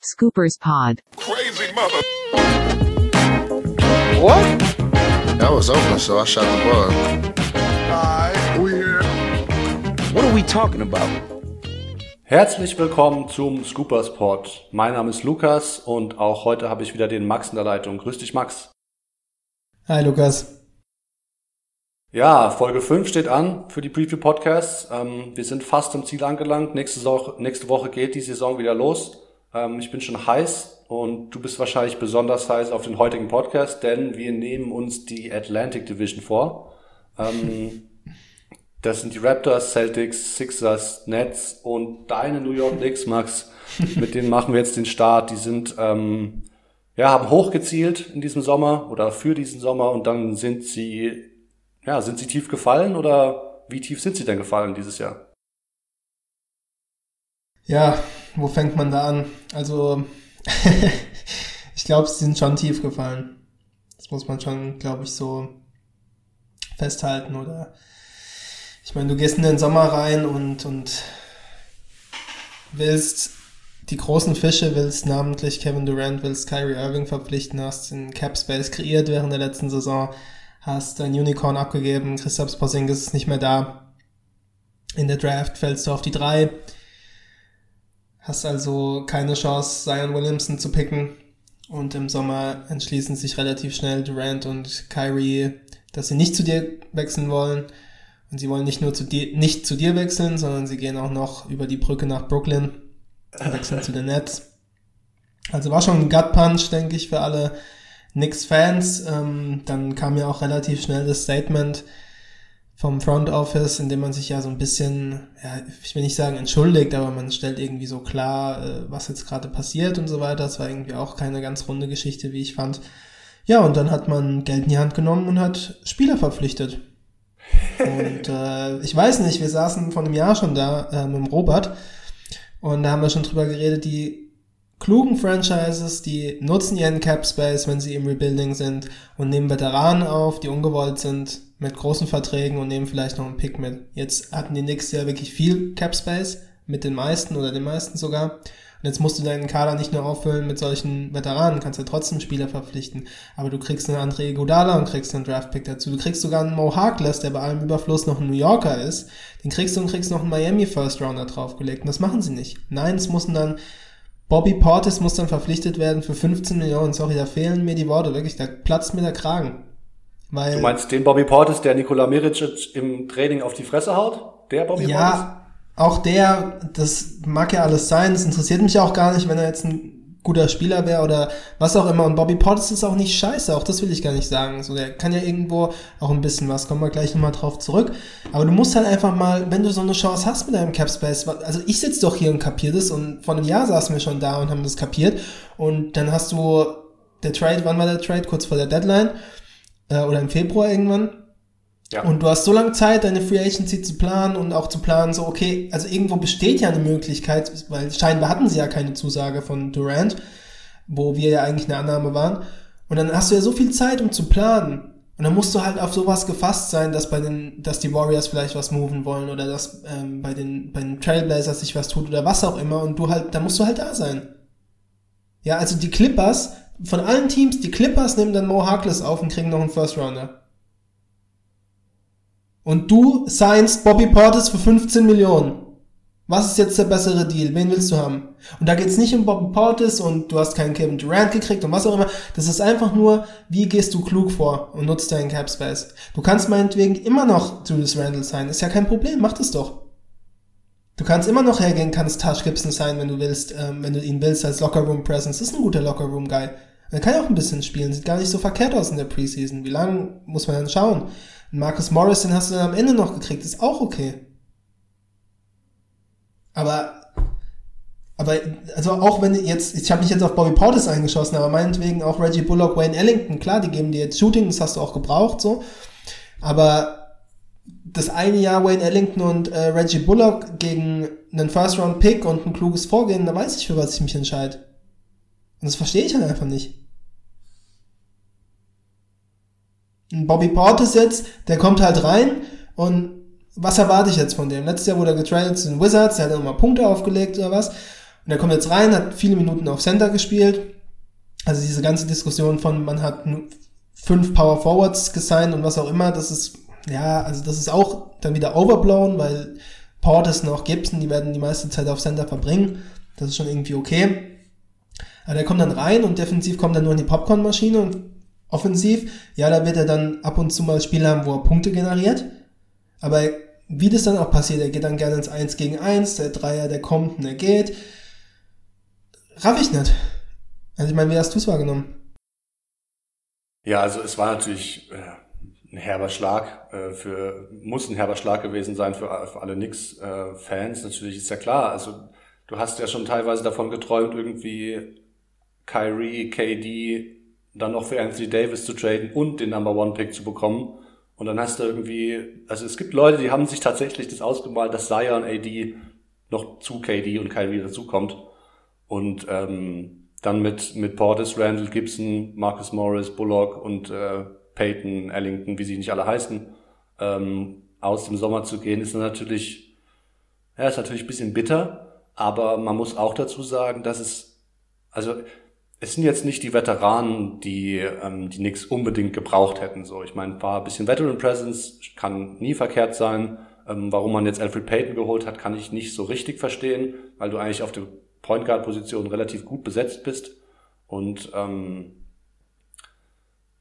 Scoopers Pod. Crazy mother. What? That was open, so I shot the ball. Alright, we here. What are we talking about? Herzlich willkommen zum Scoopers Pod. Mein Name ist Lukas und auch heute habe ich wieder den Max in der Leitung. Grüß dich, Max. Hi Lukas. Ja, Folge 5 steht an für die Preview Podcasts. Ähm, wir sind fast am Ziel angelangt. Nächste, nächste Woche geht die Saison wieder los. Ähm, ich bin schon heiß und du bist wahrscheinlich besonders heiß auf den heutigen Podcast, denn wir nehmen uns die Atlantic Division vor. Ähm, das sind die Raptors, Celtics, Sixers, Nets und deine New York Knicks, Max. Mit denen machen wir jetzt den Start. Die sind ähm, ja haben hochgezielt in diesem Sommer oder für diesen Sommer und dann sind sie ja sind sie tief gefallen oder wie tief sind sie denn gefallen dieses Jahr? Ja, wo fängt man da an? Also, ich glaube, sie sind schon tief gefallen. Das muss man schon, glaube ich, so festhalten. Oder ich meine, du gehst in den Sommer rein und, und willst die großen Fische, willst namentlich Kevin Durant, willst Kyrie Irving verpflichten, hast den Cap Space kreiert während der letzten Saison, hast dein Unicorn abgegeben, Christoph Porzingis ist nicht mehr da. In der Draft fällst du auf die drei Hast also keine Chance, Zion Williamson zu picken. Und im Sommer entschließen sich relativ schnell Durant und Kyrie, dass sie nicht zu dir wechseln wollen. Und sie wollen nicht nur zu dir, nicht zu dir wechseln, sondern sie gehen auch noch über die Brücke nach Brooklyn wechseln zu den Nets. Also war schon ein Gut Punch, denke ich, für alle Knicks-Fans. Ähm, dann kam ja auch relativ schnell das Statement, vom Front Office, in dem man sich ja so ein bisschen, ja, ich will nicht sagen entschuldigt, aber man stellt irgendwie so klar, äh, was jetzt gerade passiert und so weiter. Das war irgendwie auch keine ganz runde Geschichte, wie ich fand. Ja, und dann hat man Geld in die Hand genommen und hat Spieler verpflichtet. und äh, ich weiß nicht, wir saßen vor einem Jahr schon da äh, mit dem Robert und da haben wir schon drüber geredet, die klugen Franchises, die nutzen ihren Cap Space, wenn sie im Rebuilding sind und nehmen Veteranen auf, die ungewollt sind mit großen Verträgen und nehmen vielleicht noch einen Pick mit. Jetzt hatten die Knicks ja wirklich viel Cap Space, mit den meisten oder den meisten sogar. Und jetzt musst du deinen Kader nicht nur auffüllen mit solchen Veteranen, kannst ja trotzdem Spieler verpflichten. Aber du kriegst einen André Godala und kriegst einen Draftpick dazu. Du kriegst sogar einen Mo Harkless, der bei allem Überfluss noch ein New Yorker ist. Den kriegst du und kriegst noch einen Miami First Rounder draufgelegt. Und das machen sie nicht. Nein, es müssen dann Bobby Portis muss dann verpflichtet werden für 15 Millionen. Sorry, da fehlen mir die Worte, wirklich. Da platzt mir der Kragen. Weil, du meinst den Bobby Portis, der Nikola Miricic im Training auf die Fresse haut? Der Bobby ja, Portis? Ja, auch der, das mag ja alles sein, das interessiert mich auch gar nicht, wenn er jetzt ein guter Spieler wäre oder was auch immer. Und Bobby Portis ist auch nicht scheiße, auch das will ich gar nicht sagen. So, der kann ja irgendwo auch ein bisschen was, kommen wir gleich nochmal drauf zurück. Aber du musst halt einfach mal, wenn du so eine Chance hast mit deinem Cap Space, also ich sitze doch hier und kapier das und vor einem Jahr saßen wir schon da und haben das kapiert. Und dann hast du der Trade, wann war der Trade? Kurz vor der Deadline äh, oder im Februar irgendwann. Ja. Und du hast so lange Zeit, deine Free Agency zu planen und auch zu planen, so, okay, also irgendwo besteht ja eine Möglichkeit, weil scheinbar hatten sie ja keine Zusage von Durant, wo wir ja eigentlich eine Annahme waren. Und dann hast du ja so viel Zeit, um zu planen. Und dann musst du halt auf sowas gefasst sein, dass bei den, dass die Warriors vielleicht was moven wollen oder dass ähm, bei den, bei den Trailblazers sich was tut oder was auch immer und du halt, da musst du halt da sein. Ja, also die Clippers von allen Teams, die Clippers nehmen dann Mo Harkless auf und kriegen noch einen First Rounder. Und du signst Bobby Portis für 15 Millionen. Was ist jetzt der bessere Deal? Wen willst du haben? Und da geht's nicht um Bobby Portis und du hast keinen Kevin Durant gekriegt und was auch immer. Das ist einfach nur, wie gehst du klug vor und nutzt deinen Cap Space. Du kannst meinetwegen immer noch Julius Randle sein. Ist ja kein Problem. Mach das doch. Du kannst immer noch hergehen, kannst Tash Gibson sein, wenn du willst, ähm, wenn du ihn willst als Lockerroom Presence. Ist ein guter Lockerroom Guy. Er kann ja auch ein bisschen spielen, sieht gar nicht so verkehrt aus in der Preseason. Wie lange muss man dann schauen? Marcus Morris, den hast du dann am Ende noch gekriegt, ist auch okay. Aber, aber, also auch wenn jetzt, ich habe mich jetzt auf Bobby Portis eingeschossen, aber meinetwegen auch Reggie Bullock, Wayne Ellington, klar, die geben dir jetzt Shooting, das hast du auch gebraucht, so. Aber das eine Jahr Wayne Ellington und äh, Reggie Bullock gegen einen First-Round-Pick und ein kluges Vorgehen, da weiß ich, für was ich mich entscheide. Und das verstehe ich halt einfach nicht. Und Bobby Portis jetzt, der kommt halt rein und was erwarte ich jetzt von dem? Letztes Jahr wurde er getradet zu den Wizards, der hat nochmal Punkte aufgelegt oder was. Und Und er kommt jetzt rein, hat viele Minuten auf Center gespielt. Also diese ganze Diskussion von, man hat fünf Power Forwards gesigned und was auch immer, das ist, ja, also das ist auch dann wieder overblown, weil Portis noch Gibson, die werden die meiste Zeit auf Center verbringen. Das ist schon irgendwie okay. Aber der kommt dann rein und defensiv kommt er nur in die Popcornmaschine und offensiv, ja, da wird er dann ab und zu mal Spiele haben, wo er Punkte generiert. Aber wie das dann auch passiert, er geht dann gerne ins 1 gegen 1, der Dreier, der kommt und er geht. Raff ich nicht. Also ich meine, wie hast du es wahrgenommen? Ja, also es war natürlich äh, ein herber Schlag äh, für, muss ein herber Schlag gewesen sein für, für alle Knicks-Fans. Äh, natürlich ist ja klar. Also du hast ja schon teilweise davon geträumt, irgendwie Kyrie, KD, dann noch für Anthony Davis zu traden und den Number One Pick zu bekommen. Und dann hast du irgendwie, also es gibt Leute, die haben sich tatsächlich das ausgemalt, dass Zion AD noch zu KD und Kyrie dazukommt. Und ähm, dann mit, mit Portis, Randall, Gibson, Marcus Morris, Bullock und äh, Peyton, Ellington, wie sie nicht alle heißen, ähm, aus dem Sommer zu gehen, ist natürlich, ja, ist natürlich ein bisschen bitter, aber man muss auch dazu sagen, dass es, also es sind jetzt nicht die Veteranen, die ähm, die nix unbedingt gebraucht hätten. So, ich meine, war ein bisschen Veteran Presence, kann nie verkehrt sein. Ähm, warum man jetzt Alfred Payton geholt hat, kann ich nicht so richtig verstehen, weil du eigentlich auf der Point Guard Position relativ gut besetzt bist. Und ähm,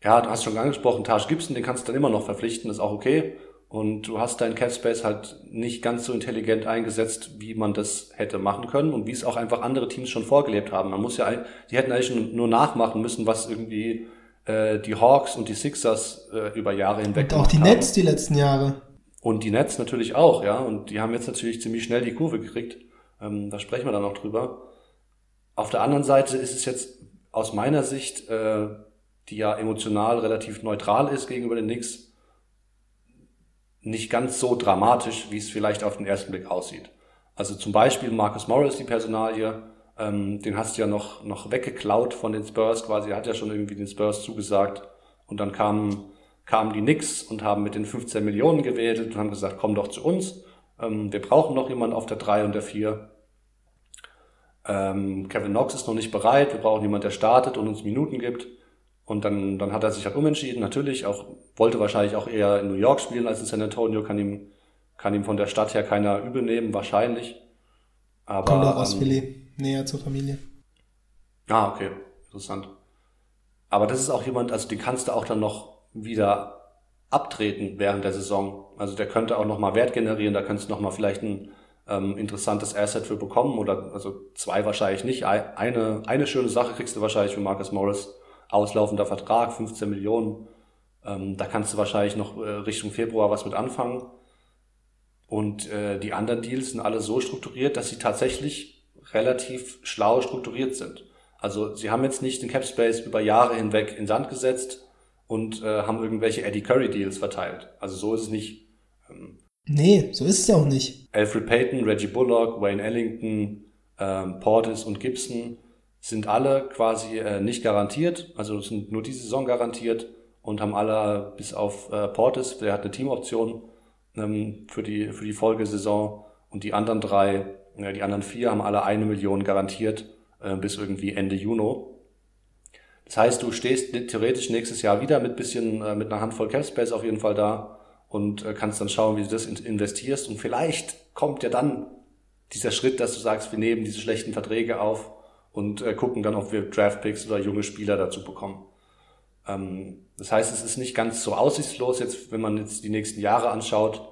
ja, du hast schon angesprochen, Taj Gibson, den kannst du dann immer noch verpflichten, ist auch okay. Und du hast dein Cap Space halt nicht ganz so intelligent eingesetzt, wie man das hätte machen können und wie es auch einfach andere Teams schon vorgelebt haben. Man muss ja, die hätten eigentlich nur nachmachen müssen, was irgendwie äh, die Hawks und die Sixers äh, über Jahre hinweg Und auch die Nets die letzten Jahre. Und die Nets natürlich auch, ja. Und die haben jetzt natürlich ziemlich schnell die Kurve gekriegt. Ähm, da sprechen wir dann noch drüber. Auf der anderen Seite ist es jetzt aus meiner Sicht, äh, die ja emotional relativ neutral ist gegenüber den Knicks, nicht ganz so dramatisch, wie es vielleicht auf den ersten Blick aussieht. Also zum Beispiel Marcus Morris, die Personalie, ähm, den hast du ja noch, noch weggeklaut von den Spurs quasi, er hat ja schon irgendwie den Spurs zugesagt und dann kamen, kamen die Knicks und haben mit den 15 Millionen gewählt und haben gesagt, komm doch zu uns, ähm, wir brauchen noch jemanden auf der 3 und der 4. Ähm, Kevin Knox ist noch nicht bereit, wir brauchen jemanden, der startet und uns Minuten gibt. Und dann, dann hat er sich halt umentschieden, natürlich, auch, wollte wahrscheinlich auch eher in New York spielen als in San Antonio, kann ihm, kann ihm von der Stadt her keiner übel nehmen, wahrscheinlich. Aber, Kommt auch aus ähm, Philly, näher zur Familie. Ah, okay, interessant. Aber das ist auch jemand, also den kannst du auch dann noch wieder abtreten während der Saison. Also der könnte auch nochmal Wert generieren, da könntest du nochmal vielleicht ein ähm, interessantes Asset für bekommen oder also zwei wahrscheinlich nicht. Eine, eine schöne Sache kriegst du wahrscheinlich für Marcus Morris auslaufender Vertrag, 15 Millionen. Ähm, da kannst du wahrscheinlich noch äh, Richtung Februar was mit anfangen. Und äh, die anderen Deals sind alle so strukturiert, dass sie tatsächlich relativ schlau strukturiert sind. Also sie haben jetzt nicht den Cap Space über Jahre hinweg in Sand gesetzt und äh, haben irgendwelche Eddie Curry Deals verteilt. Also so ist es nicht. Ähm, nee, so ist es auch nicht. Alfred Payton, Reggie Bullock, Wayne Ellington, ähm, Portis und Gibson sind alle quasi äh, nicht garantiert, also sind nur diese Saison garantiert und haben alle bis auf äh, Portis, der hat eine Teamoption ähm, für die für die Folgesaison. Und die anderen drei, äh, die anderen vier haben alle eine Million garantiert äh, bis irgendwie Ende Juni. Das heißt, du stehst theoretisch nächstes Jahr wieder mit bisschen äh, mit einer Handvoll Capspace auf jeden Fall da und äh, kannst dann schauen, wie du das investierst. Und vielleicht kommt ja dann dieser Schritt, dass du sagst, wir nehmen diese schlechten Verträge auf und äh, gucken dann, ob wir Draftpicks oder junge Spieler dazu bekommen. Ähm, das heißt, es ist nicht ganz so aussichtslos jetzt, wenn man jetzt die nächsten Jahre anschaut.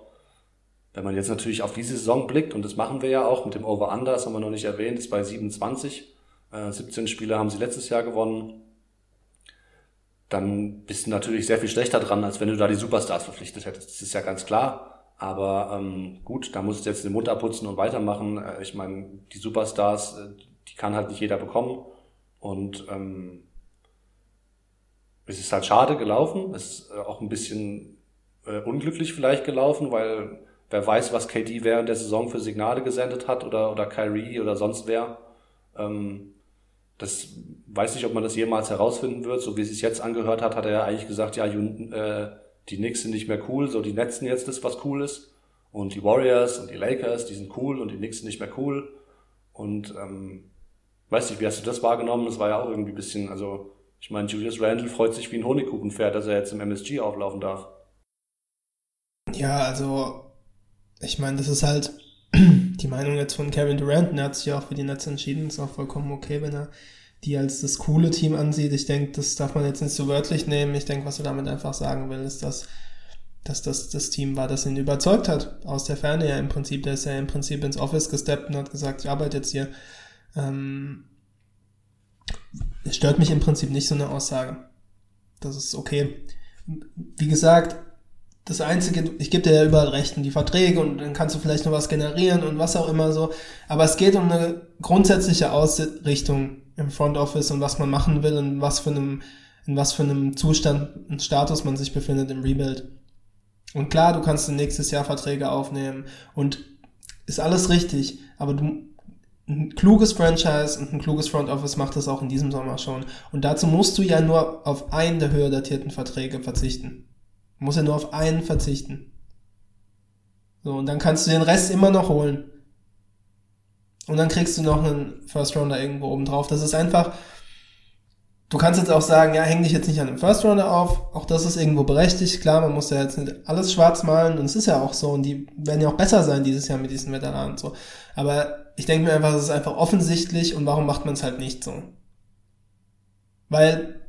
Wenn man jetzt natürlich auf diese Saison blickt, und das machen wir ja auch mit dem Over-Under, das haben wir noch nicht erwähnt, ist bei 27. Äh, 17 Spiele haben sie letztes Jahr gewonnen. Dann bist du natürlich sehr viel schlechter dran, als wenn du da die Superstars verpflichtet hättest. Das ist ja ganz klar. Aber ähm, gut, da musst du jetzt den Mund abputzen und weitermachen. Äh, ich meine, die Superstars, äh, kann halt nicht jeder bekommen. Und ähm, es ist halt schade gelaufen. Es ist äh, auch ein bisschen äh, unglücklich vielleicht gelaufen, weil wer weiß, was KD während der Saison für Signale gesendet hat oder, oder Kyrie oder sonst wer. Ähm, das weiß nicht, ob man das jemals herausfinden wird. So wie es sich jetzt angehört hat, hat er ja eigentlich gesagt, ja, äh, die Knicks sind nicht mehr cool, so die Netzen jetzt ist, was cool ist. Und die Warriors und die Lakers, die sind cool und die Knicks sind nicht mehr cool. Und ähm, weiß nicht, wie hast du das wahrgenommen? Das war ja auch irgendwie ein bisschen, also ich meine, Julius Randle freut sich wie ein Honigkuchenpferd, dass er jetzt im MSG auflaufen darf. Ja, also ich meine, das ist halt die Meinung jetzt von Kevin Durant. Er hat sich ja auch für die Nets entschieden. Ist auch vollkommen okay, wenn er die als das coole Team ansieht. Ich denke, das darf man jetzt nicht so wörtlich nehmen. Ich denke, was er damit einfach sagen will, ist, dass, dass das das Team war, das ihn überzeugt hat. Aus der Ferne ja im Prinzip. Der ist ja im Prinzip ins Office gesteppt und hat gesagt, ich arbeite jetzt hier. Ähm, es stört mich im Prinzip nicht so eine Aussage. Das ist okay. Wie gesagt, das Einzige, ich gebe dir ja überall Rechten, die Verträge und dann kannst du vielleicht noch was generieren und was auch immer so. Aber es geht um eine grundsätzliche Ausrichtung im Front Office und was man machen will und was für einem, in was für einem Zustand und Status man sich befindet im Rebuild. Und klar, du kannst nächstes Jahr Verträge aufnehmen und ist alles richtig, aber du, ein kluges Franchise und ein kluges Front Office macht das auch in diesem Sommer schon. Und dazu musst du ja nur auf einen der höher datierten Verträge verzichten. Muss ja nur auf einen verzichten. So, und dann kannst du den Rest immer noch holen. Und dann kriegst du noch einen First Rounder irgendwo oben drauf. Das ist einfach, du kannst jetzt auch sagen, ja, häng dich jetzt nicht an dem First Rounder auf. Auch das ist irgendwo berechtigt. Klar, man muss ja jetzt nicht alles schwarz malen. Und es ist ja auch so. Und die werden ja auch besser sein dieses Jahr mit diesen Veteranen und so. Aber ich denke mir einfach, es ist einfach offensichtlich. Und warum macht man es halt nicht so? Weil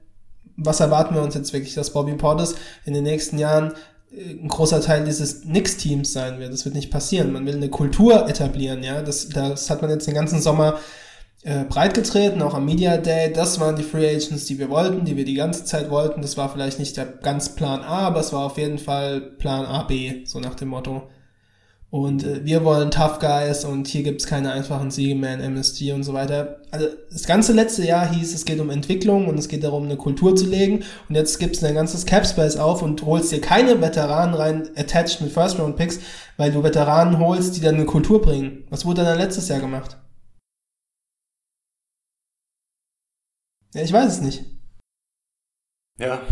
was erwarten wir uns jetzt wirklich, dass Bobby Portis in den nächsten Jahren äh, ein großer Teil dieses Knicks-Teams sein wird. Das wird nicht passieren. Man will eine Kultur etablieren, ja. Das, das hat man jetzt den ganzen Sommer äh, breitgetreten, auch am Media Day. Das waren die Free Agents, die wir wollten, die wir die ganze Zeit wollten. Das war vielleicht nicht der ganz Plan A, aber es war auf jeden Fall Plan A, B, so nach dem Motto. Und äh, wir wollen Tough Guys und hier gibt's keine einfachen Siege mehr in MSG und so weiter. Also das ganze letzte Jahr hieß, es geht um Entwicklung und es geht darum, eine Kultur zu legen. Und jetzt gibst du ein ganzes Capspace auf und holst dir keine Veteranen rein, attached mit First-Round-Picks, weil du Veteranen holst, die dann eine Kultur bringen. Was wurde dann letztes Jahr gemacht? Ja, ich weiß es nicht. Ja.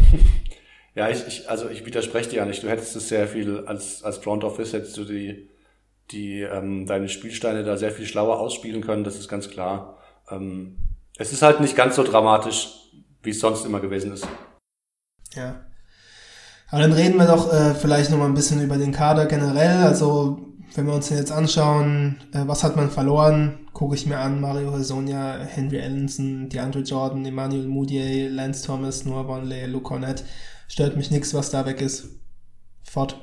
Ja, ich, ich, also ich widerspreche dir ja nicht. Du hättest es sehr viel als, als Front Office hättest du die, die, ähm, deine Spielsteine da sehr viel schlauer ausspielen können, das ist ganz klar. Ähm, es ist halt nicht ganz so dramatisch, wie es sonst immer gewesen ist. Ja. Aber dann reden wir doch äh, vielleicht noch mal ein bisschen über den Kader generell. Also, wenn wir uns den jetzt anschauen, äh, was hat man verloren? Gucke ich mir an, Mario Hezonja, Henry Ellenson, DeAndre Jordan, Emmanuel Moutier, Lance Thomas, Noah Bonley, Luke Cornett stört mich nichts, was da weg ist. Fort.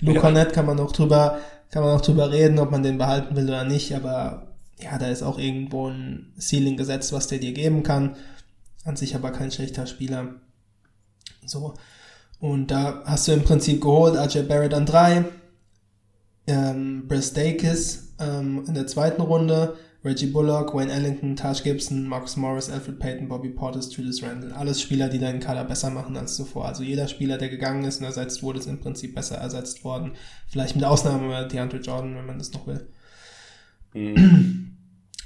Luke ja. Cornett kann man auch drüber, kann man auch drüber reden, ob man den behalten will oder nicht, aber ja, da ist auch irgendwo ein Ceiling gesetzt, was der dir geben kann. An sich aber kein schlechter Spieler. So. Und da hast du im Prinzip geholt, AJ Barrett an drei, ähm, Briss Dakis ähm, in der zweiten Runde, Reggie Bullock, Wayne Ellington, Taj Gibson, Marcus Morris, Alfred Payton, Bobby Portis, Julius Randle. Alles Spieler, die deinen Kader besser machen als zuvor. Also jeder Spieler, der gegangen ist und ersetzt wurde, ist im Prinzip besser ersetzt worden. Vielleicht mit Ausnahme DeAndre Jordan, wenn man das noch will. Mhm.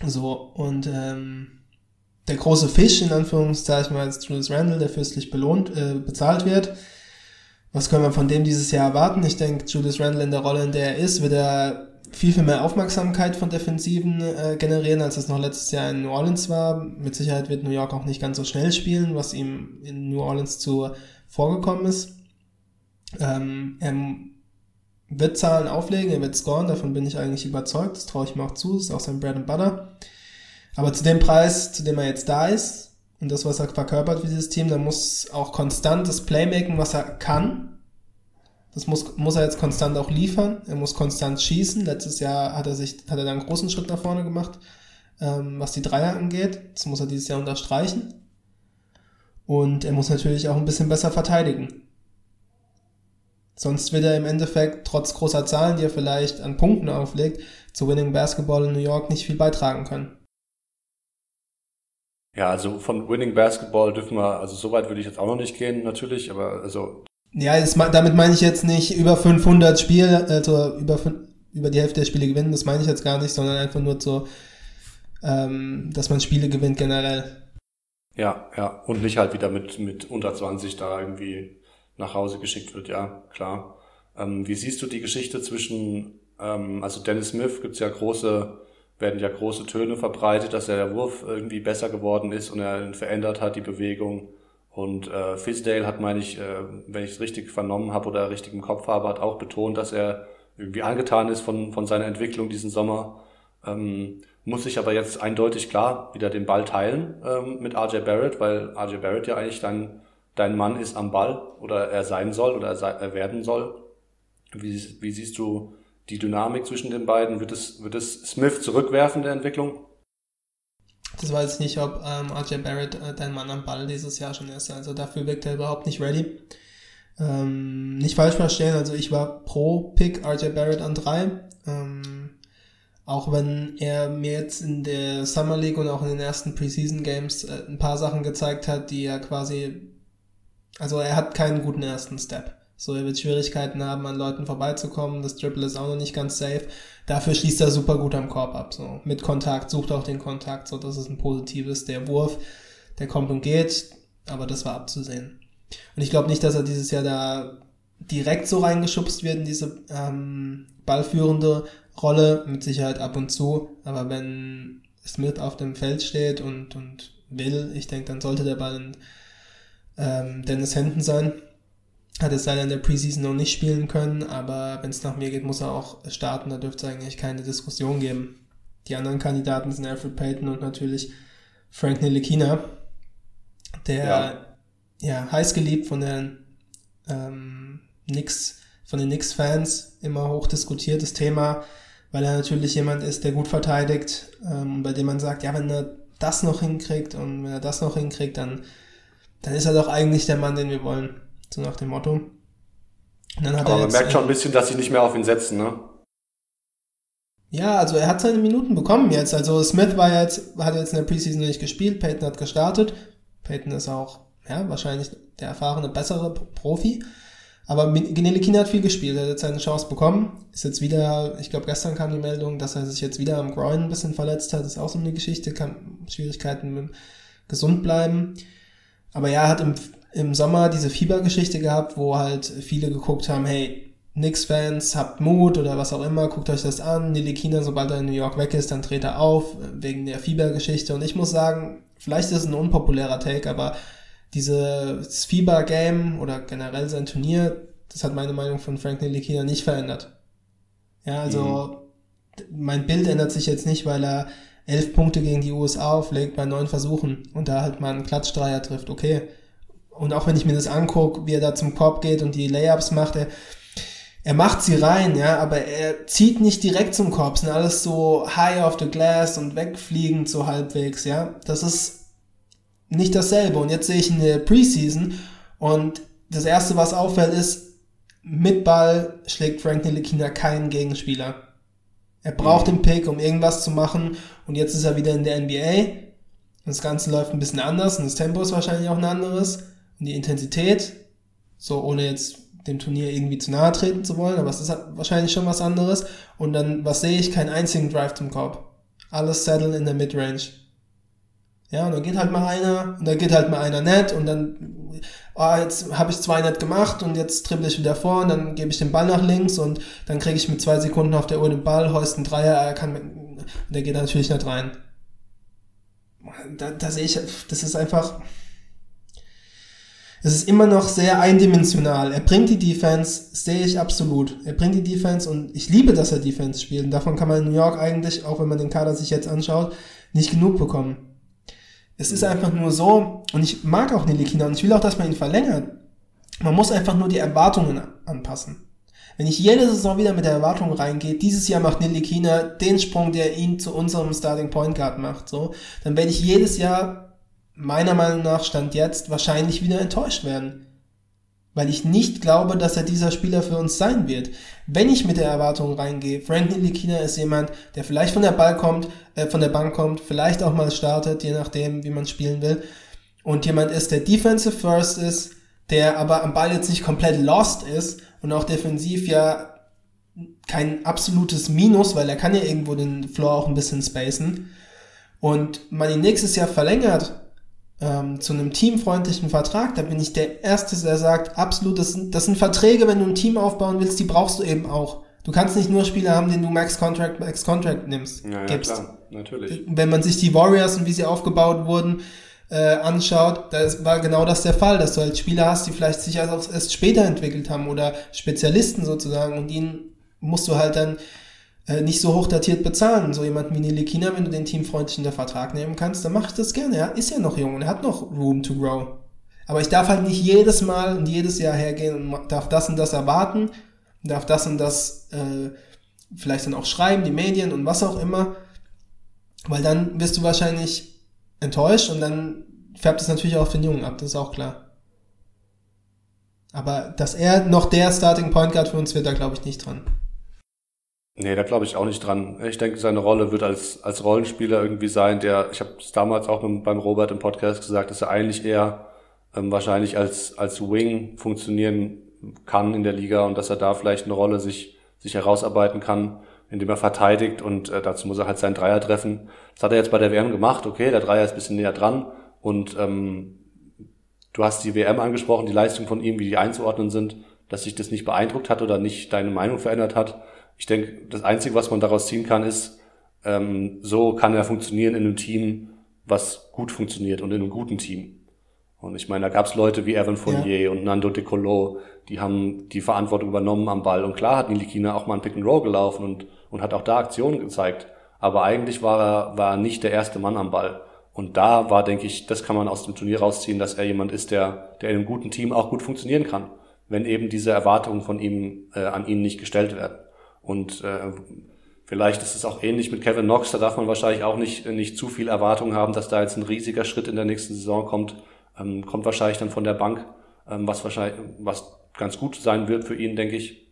So, und ähm, der große Fisch, in Anführungszeichen, war jetzt Julius Randle, der fürstlich belohnt, äh, bezahlt wird. Was können wir von dem dieses Jahr erwarten? Ich denke, Julius Randle in der Rolle, in der er ist, wird er viel, viel mehr Aufmerksamkeit von Defensiven äh, generieren, als es noch letztes Jahr in New Orleans war. Mit Sicherheit wird New York auch nicht ganz so schnell spielen, was ihm in New Orleans zu vorgekommen ist. Ähm, er wird Zahlen auflegen, er wird scoren, davon bin ich eigentlich überzeugt, das traue ich mir auch zu, das ist auch sein Bread and Butter. Aber zu dem Preis, zu dem er jetzt da ist und das, was er verkörpert für dieses Team, da muss auch konstant das Playmaking, was er kann, das muss, muss er jetzt konstant auch liefern. Er muss konstant schießen. Letztes Jahr hat er sich, hat er da einen großen Schritt nach vorne gemacht, ähm, was die Dreier angeht. Das muss er dieses Jahr unterstreichen. Und er muss natürlich auch ein bisschen besser verteidigen. Sonst wird er im Endeffekt, trotz großer Zahlen, die er vielleicht an Punkten auflegt, zu Winning Basketball in New York nicht viel beitragen können. Ja, also von Winning Basketball dürfen wir, also so weit würde ich jetzt auch noch nicht gehen, natürlich, aber also ja, das, damit meine ich jetzt nicht über 500 Spiele, also über, über die Hälfte der Spiele gewinnen, das meine ich jetzt gar nicht, sondern einfach nur so, ähm, dass man Spiele gewinnt generell. Ja, ja, und nicht halt wieder mit, mit unter 20 da irgendwie nach Hause geschickt wird, ja, klar. Ähm, wie siehst du die Geschichte zwischen, ähm, also Dennis Smith gibt's ja große werden ja große Töne verbreitet, dass der Wurf irgendwie besser geworden ist und er verändert hat, die Bewegung. Und äh, Fisdale hat, meine ich, äh, wenn ich es richtig vernommen habe oder richtig im Kopf habe, hat auch betont, dass er irgendwie angetan ist von, von seiner Entwicklung diesen Sommer. Ähm, muss sich aber jetzt eindeutig klar wieder den Ball teilen ähm, mit RJ Barrett, weil RJ Barrett ja eigentlich dein, dein Mann ist am Ball oder er sein soll oder er, sei, er werden soll. Wie, wie siehst du die Dynamik zwischen den beiden? Wird es, wird es Smith zurückwerfen der Entwicklung? Das weiß ich nicht, ob ähm, RJ Barrett äh, dein Mann am Ball dieses Jahr schon ist. Also dafür wirkt er überhaupt nicht ready. Ähm, nicht falsch verstehen, also ich war pro Pick RJ Barrett an drei. Ähm, auch wenn er mir jetzt in der Summer League und auch in den ersten Preseason Games äh, ein paar Sachen gezeigt hat, die er quasi, also er hat keinen guten ersten Step. So, er wird Schwierigkeiten haben, an Leuten vorbeizukommen. Das Triple ist auch noch nicht ganz safe. Dafür schließt er super gut am Korb ab. So, mit Kontakt, sucht auch den Kontakt. So, das ist ein positives. Der Wurf, der kommt und geht. Aber das war abzusehen. Und ich glaube nicht, dass er dieses Jahr da direkt so reingeschubst wird in diese ähm, ballführende Rolle. Mit Sicherheit ab und zu. Aber wenn Smith auf dem Feld steht und, und will, ich denke, dann sollte der Ball in ähm, Dennis Händen sein hat es leider in der Preseason noch nicht spielen können, aber wenn es nach mir geht, muss er auch starten. Da dürfte es eigentlich keine Diskussion geben. Die anderen Kandidaten sind Alfred Payton und natürlich Frank Ntilikina, der ja, ja heiß geliebt von den ähm, Knicks, von den Knicks-Fans, immer hoch diskutiertes Thema, weil er natürlich jemand ist, der gut verteidigt, ähm, bei dem man sagt, ja, wenn er das noch hinkriegt und wenn er das noch hinkriegt, dann, dann ist er doch eigentlich der Mann, den wir wollen. So nach dem Motto. Aber man merkt schon ein bisschen, dass sie nicht mehr auf ihn setzen, ne? Ja, also er hat seine Minuten bekommen jetzt. Also Smith war jetzt, hat jetzt in der Preseason nicht gespielt, Peyton hat gestartet. Peyton ist auch, ja, wahrscheinlich der erfahrene, bessere Profi. Aber Genelikina hat viel gespielt, er hat jetzt seine Chance bekommen. Ist jetzt wieder, ich glaube gestern kam die Meldung, dass er sich jetzt wieder am Groin ein bisschen verletzt hat. ist auch so eine Geschichte, kann Schwierigkeiten mit gesund bleiben. Aber ja, er hat im im Sommer diese Fiebergeschichte gehabt, wo halt viele geguckt haben, hey, Knicks-Fans, habt Mut oder was auch immer, guckt euch das an. Nili Kina, sobald er in New York weg ist, dann dreht er auf, wegen der Fiebergeschichte. Und ich muss sagen, vielleicht ist es ein unpopulärer Take, aber dieses Fieber-Game oder generell sein Turnier, das hat meine Meinung von Frank Nilikina nicht verändert. Ja, also mhm. mein Bild ändert sich jetzt nicht, weil er elf Punkte gegen die USA auflegt bei neun Versuchen und da halt mal einen Klatschdreier trifft. Okay, und auch wenn ich mir das angucke, wie er da zum Korb geht und die Layups macht, er, er macht sie rein, ja, aber er zieht nicht direkt zum Korb, sind alles so high off the glass und wegfliegend so halbwegs, ja. Das ist nicht dasselbe. Und jetzt sehe ich in der Preseason und das erste, was auffällt, ist, mit Ball schlägt Frank Ntilikina keinen Gegenspieler. Er braucht den Pick, um irgendwas zu machen und jetzt ist er wieder in der NBA. Das Ganze läuft ein bisschen anders und das Tempo ist wahrscheinlich auch ein anderes die Intensität, so ohne jetzt dem Turnier irgendwie zu nahe treten zu wollen, aber es ist halt wahrscheinlich schon was anderes. Und dann, was sehe ich? Keinen einzigen Drive zum Korb. Alles Settle in der Midrange. Ja, und dann geht halt mal einer, und dann geht halt mal einer net, und dann, oh, jetzt habe ich zwei net gemacht, und jetzt dribble ich wieder vor, und dann gebe ich den Ball nach links, und dann kriege ich mit zwei Sekunden auf der Uhr den Ball, heust einen Dreier, er kann und der geht natürlich nicht rein. Da, da sehe ich, das ist einfach, es ist immer noch sehr eindimensional. Er bringt die Defense, sehe ich absolut. Er bringt die Defense und ich liebe, dass er Defense spielt. Und davon kann man in New York eigentlich, auch wenn man den Kader sich jetzt anschaut, nicht genug bekommen. Es ist einfach nur so, und ich mag auch Nilikina und ich will auch, dass man ihn verlängert. Man muss einfach nur die Erwartungen anpassen. Wenn ich jede Saison wieder mit der Erwartung reingehe, dieses Jahr macht Nilikina den Sprung, der ihn zu unserem Starting Point Guard macht, so, dann werde ich jedes Jahr meiner Meinung nach Stand jetzt wahrscheinlich wieder enttäuscht werden. Weil ich nicht glaube, dass er dieser Spieler für uns sein wird. Wenn ich mit der Erwartung reingehe, Frank Nilikina ist jemand, der vielleicht von der Ball kommt, äh, von der Bank kommt, vielleicht auch mal startet, je nachdem, wie man spielen will. Und jemand ist, der defensive first ist, der aber am Ball jetzt nicht komplett lost ist und auch defensiv ja kein absolutes Minus, weil er kann ja irgendwo den Floor auch ein bisschen spacen. Und man ihn nächstes Jahr verlängert ähm, zu einem teamfreundlichen Vertrag, da bin ich der Erste, der sagt, absolut, das sind, das sind Verträge, wenn du ein Team aufbauen willst, die brauchst du eben auch. Du kannst nicht nur Spieler haben, den du Max Contract, Max Contract nimmst, Ja, ja gibst. klar, natürlich. Wenn man sich die Warriors und wie sie aufgebaut wurden, äh, anschaut, da war genau das der Fall, dass du halt Spieler hast, die vielleicht sich also erst später entwickelt haben oder Spezialisten sozusagen und ihnen musst du halt dann nicht so hoch datiert bezahlen. So jemand wie Nilikina, wenn du den teamfreundlich unter Vertrag nehmen kannst, dann mach ich das gerne. Er ist ja noch jung und er hat noch Room to grow. Aber ich darf halt nicht jedes Mal und jedes Jahr hergehen und darf das und das erwarten, darf das und das äh, vielleicht dann auch schreiben, die Medien und was auch immer, weil dann wirst du wahrscheinlich enttäuscht und dann färbt es natürlich auch auf den Jungen ab, das ist auch klar. Aber dass er noch der Starting Point Guard für uns wird, da glaube ich nicht dran. Nee, da glaube ich auch nicht dran. Ich denke, seine Rolle wird als, als Rollenspieler irgendwie sein, der, ich habe es damals auch beim beim Robert im Podcast gesagt, dass er eigentlich eher ähm, wahrscheinlich als, als Wing funktionieren kann in der Liga und dass er da vielleicht eine Rolle sich, sich herausarbeiten kann, indem er verteidigt und äh, dazu muss er halt seinen Dreier treffen. Das hat er jetzt bei der WM gemacht, okay, der Dreier ist ein bisschen näher dran und ähm, du hast die WM angesprochen, die Leistung von ihm, wie die einzuordnen sind, dass sich das nicht beeindruckt hat oder nicht deine Meinung verändert hat. Ich denke, das Einzige, was man daraus ziehen kann, ist, ähm, so kann er funktionieren in einem Team, was gut funktioniert und in einem guten Team. Und ich meine, da gab es Leute wie Evan Fournier und Nando De Colo, die haben die Verantwortung übernommen am Ball. Und klar hat Nilikina auch mal ein Pick and Roll gelaufen und, und hat auch da Aktionen gezeigt. Aber eigentlich war er, war er nicht der erste Mann am Ball. Und da war, denke ich, das kann man aus dem Turnier rausziehen, dass er jemand ist, der, der in einem guten Team auch gut funktionieren kann, wenn eben diese Erwartungen von ihm äh, an ihn nicht gestellt werden. Und äh, vielleicht ist es auch ähnlich mit Kevin Knox, da darf man wahrscheinlich auch nicht, nicht zu viel Erwartung haben, dass da jetzt ein riesiger Schritt in der nächsten Saison kommt. Ähm, kommt wahrscheinlich dann von der Bank, ähm, was wahrscheinlich, was ganz gut sein wird für ihn, denke ich.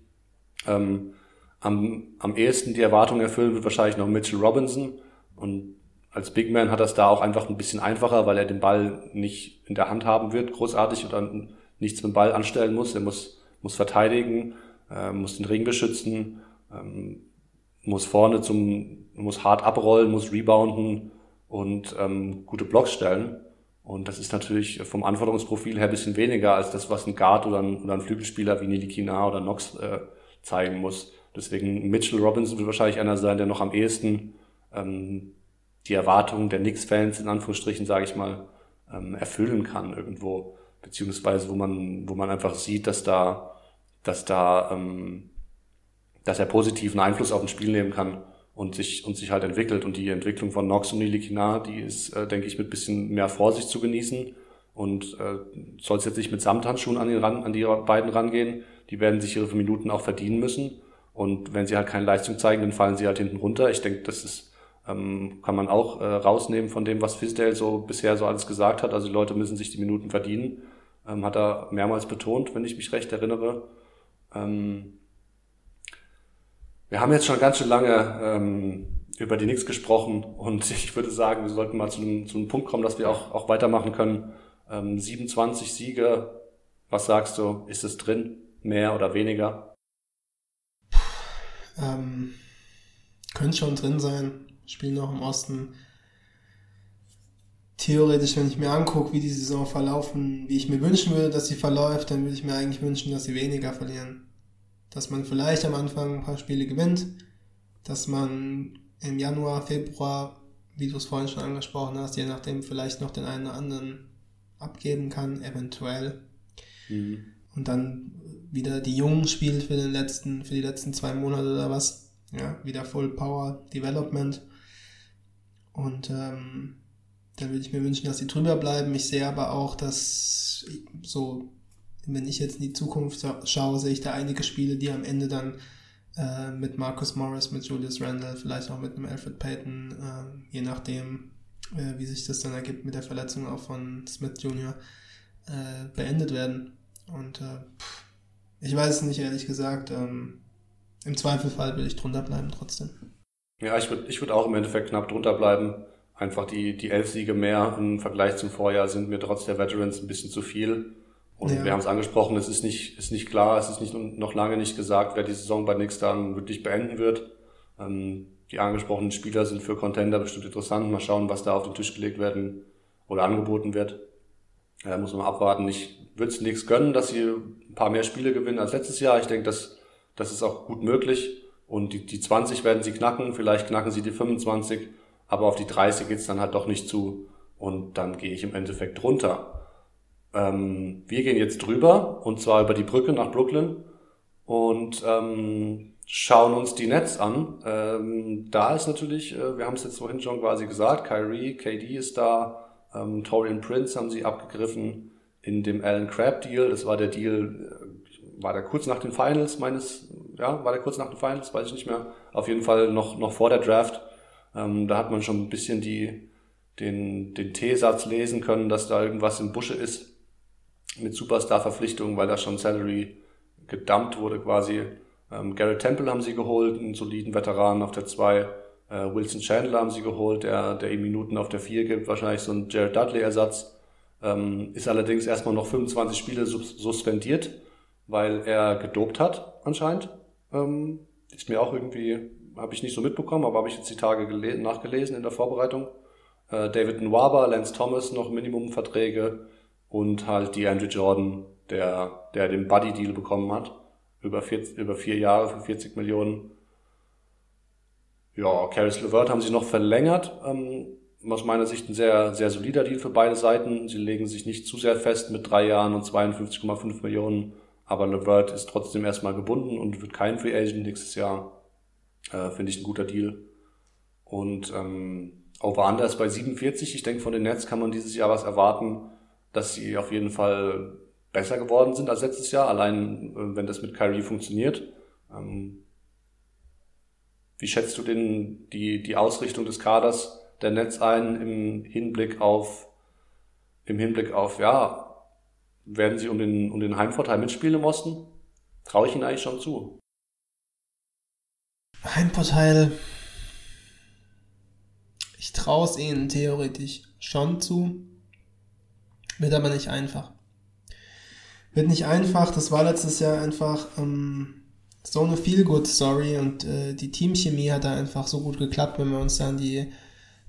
Ähm, am, am ehesten die Erwartungen erfüllen wird wahrscheinlich noch Mitchell Robinson. Und als Big Man hat das da auch einfach ein bisschen einfacher, weil er den Ball nicht in der Hand haben wird, großartig oder nichts mit dem Ball anstellen muss. Er muss, muss verteidigen, äh, muss den Ring beschützen, ähm, muss vorne zum, muss hart abrollen, muss rebounden und ähm, gute Blocks stellen. Und das ist natürlich vom Anforderungsprofil her ein bisschen weniger als das, was ein Guard oder ein, oder ein Flügelspieler wie Nilikina oder Knox äh, zeigen muss. Deswegen Mitchell Robinson wird wahrscheinlich einer sein, der noch am ehesten ähm, die Erwartungen der Knicks-Fans in Anführungsstrichen, sage ich mal, ähm, erfüllen kann irgendwo, beziehungsweise wo man, wo man einfach sieht, dass da, dass da, ähm, dass er positiven Einfluss auf ein Spiel nehmen kann und sich und sich halt entwickelt und die Entwicklung von Knox und Nilikina, die ist, äh, denke ich, mit bisschen mehr Vorsicht zu genießen und äh, soll es jetzt nicht mit Samthandschuhen an, den ran, an die beiden rangehen, die werden sich ihre Minuten auch verdienen müssen und wenn sie halt keine Leistung zeigen, dann fallen sie halt hinten runter. Ich denke, das ist ähm, kann man auch äh, rausnehmen von dem, was Fisdale so bisher so alles gesagt hat. Also die Leute müssen sich die Minuten verdienen, ähm, hat er mehrmals betont, wenn ich mich recht erinnere. Ähm, wir haben jetzt schon ganz schön lange ähm, über die Knicks gesprochen und ich würde sagen, wir sollten mal zu einem, zu einem Punkt kommen, dass wir auch, auch weitermachen können. Ähm, 27 Siege, was sagst du, ist es drin? Mehr oder weniger? Ähm, könnte schon drin sein. Spielen noch im Osten. Theoretisch, wenn ich mir angucke, wie die Saison verlaufen, wie ich mir wünschen würde, dass sie verläuft, dann würde ich mir eigentlich wünschen, dass sie weniger verlieren. Dass man vielleicht am Anfang ein paar Spiele gewinnt, dass man im Januar, Februar, wie du es vorhin schon angesprochen hast, je nachdem vielleicht noch den einen oder anderen abgeben kann, eventuell. Mhm. Und dann wieder die Jungen spielt für den letzten, für die letzten zwei Monate oder was. Ja, wieder Full Power Development. Und ähm, dann würde ich mir wünschen, dass sie drüber bleiben. Ich sehe aber auch, dass so, wenn ich jetzt in die Zukunft schaue, sehe ich da einige Spiele, die am Ende dann äh, mit Marcus Morris, mit Julius Randle, vielleicht auch mit einem Alfred Payton, äh, je nachdem, äh, wie sich das dann ergibt mit der Verletzung auch von Smith Jr., äh, beendet werden. Und äh, pff, ich weiß es nicht, ehrlich gesagt. Ähm, Im Zweifelfall will ich drunter bleiben trotzdem. Ja, ich würde ich würd auch im Endeffekt knapp drunter bleiben. Einfach die, die elf Siege mehr im Vergleich zum Vorjahr sind mir trotz der Veterans ein bisschen zu viel. Und Ja. wir haben es angesprochen, es ist nicht, ist nicht klar, es ist nicht, noch lange nicht gesagt, wer die Saison bei Knicks dann wirklich beenden wird. Ähm, die angesprochenen Spieler sind für Contender bestimmt interessant. Mal schauen, was da auf den Tisch gelegt werden oder angeboten wird. Ja, Da muss man abwarten. Ich würde es nichts gönnen, dass sie ein paar mehr Spiele gewinnen als letztes Jahr. Ich denke, das, das ist auch gut möglich. Und die, die 20 werden sie knacken, vielleicht knacken sie die 25, aber auf die 30 geht's dann halt doch nicht zu. Und dann gehe ich im Endeffekt runter. Ähm, wir gehen jetzt drüber, und zwar über die Brücke nach Brooklyn und ähm, schauen uns die Nets an. Ähm, da ist natürlich, äh, wir haben es jetzt vorhin schon quasi gesagt, Kyrie, KD ist da, ähm, Torian Prince haben sie abgegriffen in dem Alan Crabb Deal. Das war der Deal, äh, war der kurz nach den Finals meines, ja, war der kurz nach den Finals, weiß ich nicht mehr. Auf jeden Fall noch, noch vor der Draft. Ähm, da hat man schon ein bisschen die, den, den T-Satz lesen können, dass da irgendwas im Busche ist mit Superstar-Verpflichtungen, weil da schon Salary gedumpt wurde quasi. Ähm, Garrett Temple haben sie geholt, einen soliden Veteran auf der 2. Äh, Wilson Chandler haben sie geholt, der, der ihm Minuten auf der 4 gibt, wahrscheinlich so ein Jared Dudley-Ersatz. Ähm, ist allerdings erstmal noch 25 Spiele suspendiert, weil er gedopt hat, anscheinend. Ähm, ist mir auch irgendwie, habe ich nicht so mitbekommen, aber habe ich jetzt die Tage nachgelesen in der Vorbereitung. Äh, David Nwaba, Lance Thomas noch Minimumverträge und halt die Andrew Jordan, der, der den Buddy-Deal bekommen hat, über, vier, über vier Jahre für 40 Millionen. Ja, Caris LeVert haben sie noch verlängert. Ähm, aus meiner Sicht ein sehr, sehr solider Deal für beide Seiten. Sie legen sich nicht zu sehr fest mit drei Jahren und 52,5 Millionen. Aber LeVert ist trotzdem erstmal gebunden und wird kein Free Agent nächstes Jahr. Äh, Finde ich ein guter Deal. Und ähm, Over-Under ist bei 47. Ich denke, von den Nets kann man dieses Jahr was erwarten, dass sie auf jeden Fall besser geworden sind als letztes Jahr, allein äh, wenn das mit Kyrie funktioniert. Ähm, wie schätzt du denn die, die Ausrichtung des Kaders der Netz ein im Hinblick auf, im Hinblick auf, ja, werden sie um den, um den Heimvorteil mitspielen im Osten? Traue ich ihnen eigentlich schon zu. Heimvorteil. Ich traue es ihnen theoretisch schon zu. Wird aber nicht einfach. Wird nicht einfach. Das war letztes Jahr einfach ähm, so eine Feel-Good-Story und äh, die Teamchemie hat da einfach so gut geklappt, wenn wir uns dann die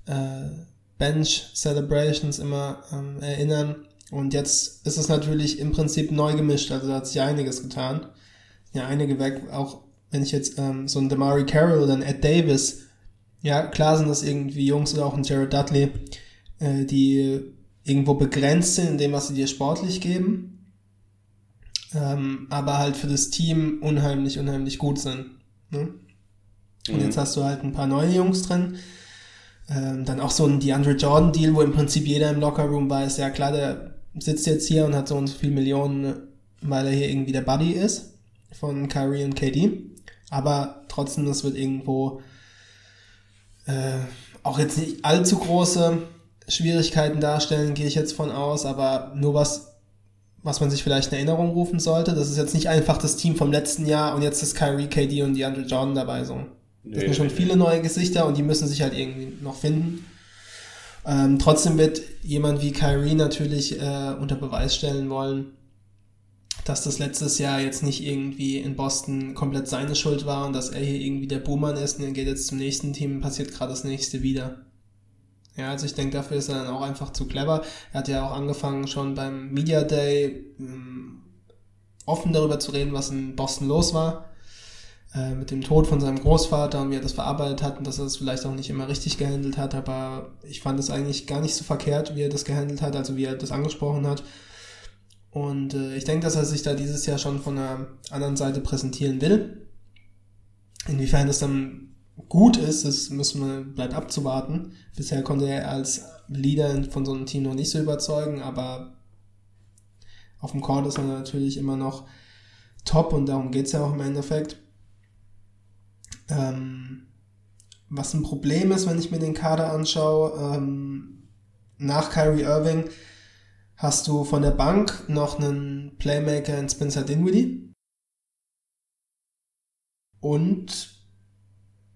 äh, Bench Celebrations immer ähm, erinnern. Und jetzt ist es natürlich im Prinzip neu gemischt, also da hat sich einiges getan. Ja, einige weg, auch wenn ich jetzt ähm, so ein Damari Carroll oder ein Ed Davis, ja, klar sind das irgendwie Jungs oder auch ein Jared Dudley, äh, die irgendwo begrenzt sind in dem, was sie dir sportlich geben, ähm, aber halt für das Team unheimlich, unheimlich gut sind. Ne? Und mhm. jetzt hast du halt ein paar neue Jungs drin, ähm, dann auch so ein DeAndre Jordan Deal, wo im Prinzip jeder im Lockerroom weiß, ja klar, der sitzt jetzt hier und hat so und so viel Millionen, weil er hier irgendwie der Buddy ist von Kyrie und KD. Aber trotzdem, das wird irgendwo äh, auch jetzt nicht allzu große Schwierigkeiten darstellen, gehe ich jetzt von aus, aber nur was, was man sich vielleicht in Erinnerung rufen sollte. Das ist jetzt nicht einfach das Team vom letzten Jahr und jetzt ist Kyrie, KD und DeAndre Jordan dabei so. Das nee, sind schon viele neue Gesichter und die müssen sich halt irgendwie noch finden. Ähm, trotzdem wird jemand wie Kyrie natürlich äh, unter Beweis stellen wollen, dass das letztes Jahr jetzt nicht irgendwie in Boston komplett seine Schuld war und dass er hier irgendwie der Buhmann ist und er geht jetzt zum nächsten Team, passiert gerade das nächste wieder. Ja, also ich denke, dafür ist er dann auch einfach zu clever. Er hat ja auch angefangen, schon beim Media Day ähm, offen darüber zu reden, was in Boston los war. Äh, mit dem Tod von seinem Großvater und wie er das verarbeitet hat und dass er das vielleicht auch nicht immer richtig gehandelt hat, aber ich fand es eigentlich gar nicht so verkehrt, wie er das gehandelt hat, also wie er das angesprochen hat. Und äh, ich denke, dass er sich da dieses Jahr schon von einer anderen Seite präsentieren will. Inwiefern das dann gut ist, das müssen wir, bleibt abzuwarten. Bisher konnte er als Leader von so einem Team noch nicht so überzeugen, aber auf dem Court ist er natürlich immer noch top und darum geht's ja auch im Endeffekt. Ähm, was ein Problem ist, wenn ich mir den Kader anschaue, ähm, nach Kyrie Irving hast du von der Bank noch einen Playmaker in Spencer Dinwiddie. Und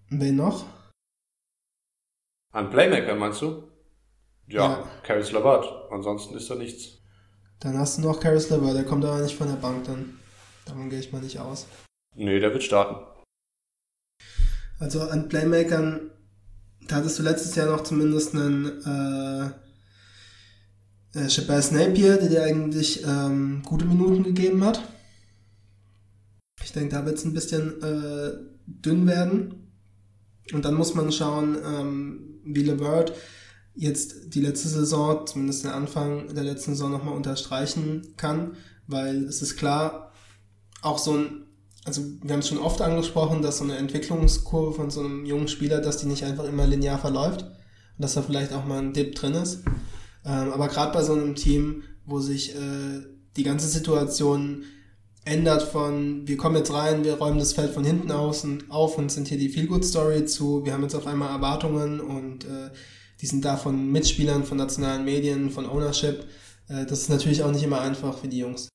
wen noch? Ein Playmaker meinst du? Ja, ja. Caris LeVert. Ansonsten ist da nichts. Dann hast du noch Caris LeVert, der kommt aber nicht von der Bank dann. Davon gehe ich mal nicht aus. Nee, der wird starten. Also an Playmakern, da hattest du letztes Jahr noch zumindest einen äh, äh, Shabazz Napier, der dir eigentlich ähm, gute Minuten gegeben hat. Ich denke, da wird es ein bisschen äh, dünn werden. Und dann muss man schauen, ähm, wie LeVert jetzt die letzte Saison, zumindest den Anfang der letzten Saison nochmal unterstreichen kann, weil es ist klar, auch so ein, also wir haben es schon oft angesprochen, dass so eine Entwicklungskurve von so einem jungen Spieler, dass die nicht einfach immer linear verläuft und dass da vielleicht auch mal ein Dip drin ist. Ähm, aber gerade bei so einem Team, wo sich äh, die ganze Situation ändert von, wir kommen jetzt rein, wir räumen das Feld von hinten aus auf und sind hier die Feel-Good-Story zu, wir haben jetzt auf einmal Erwartungen und äh, die sind da von Mitspielern, von nationalen Medien, von Ownership. Äh, das ist natürlich auch nicht immer einfach für die Jungs.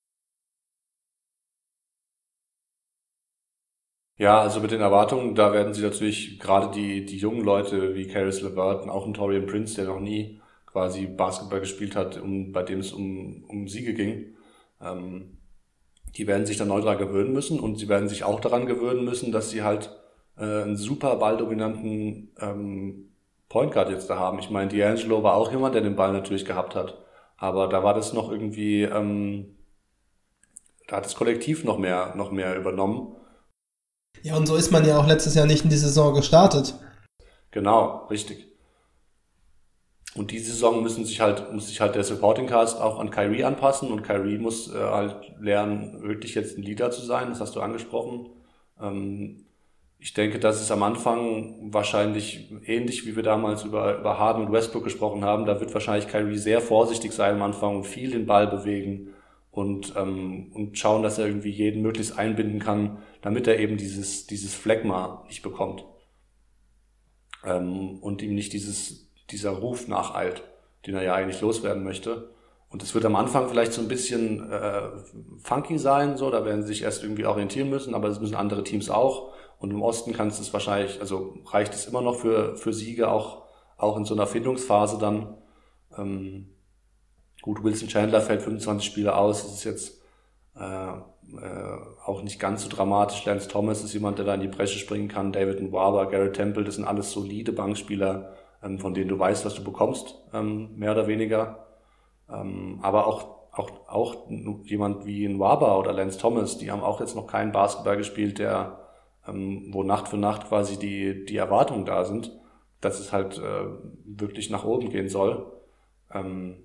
Ja, also mit den Erwartungen, da werden sie natürlich gerade die, die jungen Leute wie Caris LeVert und auch ein Torian Prince, der noch nie quasi Basketball gespielt hat, um, bei dem es um, um Siege ging, ähm, die werden sich dann neu daran gewöhnen müssen und sie werden sich auch daran gewöhnen müssen, dass sie halt äh, einen super balldominanten ähm, Point Guard jetzt da haben. Ich meine, D'Angelo war auch jemand, der den Ball natürlich gehabt hat, aber da war das noch irgendwie, ähm, da hat das Kollektiv noch mehr, noch mehr übernommen. Ja, und so ist man ja auch letztes Jahr nicht in die Saison gestartet. Genau, richtig. Und diese Saison müssen sich halt, muss sich halt der Supporting Cast auch an Kyrie anpassen und Kyrie muss äh, halt lernen, wirklich jetzt ein Leader zu sein, das hast du angesprochen. Ähm, ich denke, das ist am Anfang wahrscheinlich ähnlich, wie wir damals über, über Harden und Westbrook gesprochen haben. Da wird wahrscheinlich Kyrie sehr vorsichtig sein am Anfang und viel den Ball bewegen und, ähm, und schauen, dass er irgendwie jeden möglichst einbinden kann, damit er eben dieses, dieses Phlegma nicht bekommt. Ähm, und ihm nicht dieses dieser Ruf nacheilt, den er ja eigentlich loswerden möchte. Und es wird am Anfang vielleicht so ein bisschen äh, funky sein, so, da werden sie sich erst irgendwie orientieren müssen, aber das müssen andere Teams auch. Und im Osten kannst es wahrscheinlich, also reicht es immer noch für, für Siege, auch, auch in so einer Findungsphase dann. Ähm, gut, Wilson Chandler fällt 25 Spiele aus, das ist jetzt äh, äh, auch nicht ganz so dramatisch. Lance Thomas ist jemand, der da in die Bresche springen kann. David Nwaba, Garrett Temple, das sind alles solide Bankspieler, ähm, von denen du weißt, was du bekommst, ähm, mehr oder weniger. Ähm, aber auch, auch, auch jemand wie ein Waba oder Lance Thomas, die haben auch jetzt noch keinen Basketball gespielt, der, ähm, wo Nacht für Nacht quasi die, die Erwartungen da sind, dass es halt äh, wirklich nach oben gehen soll. Ähm,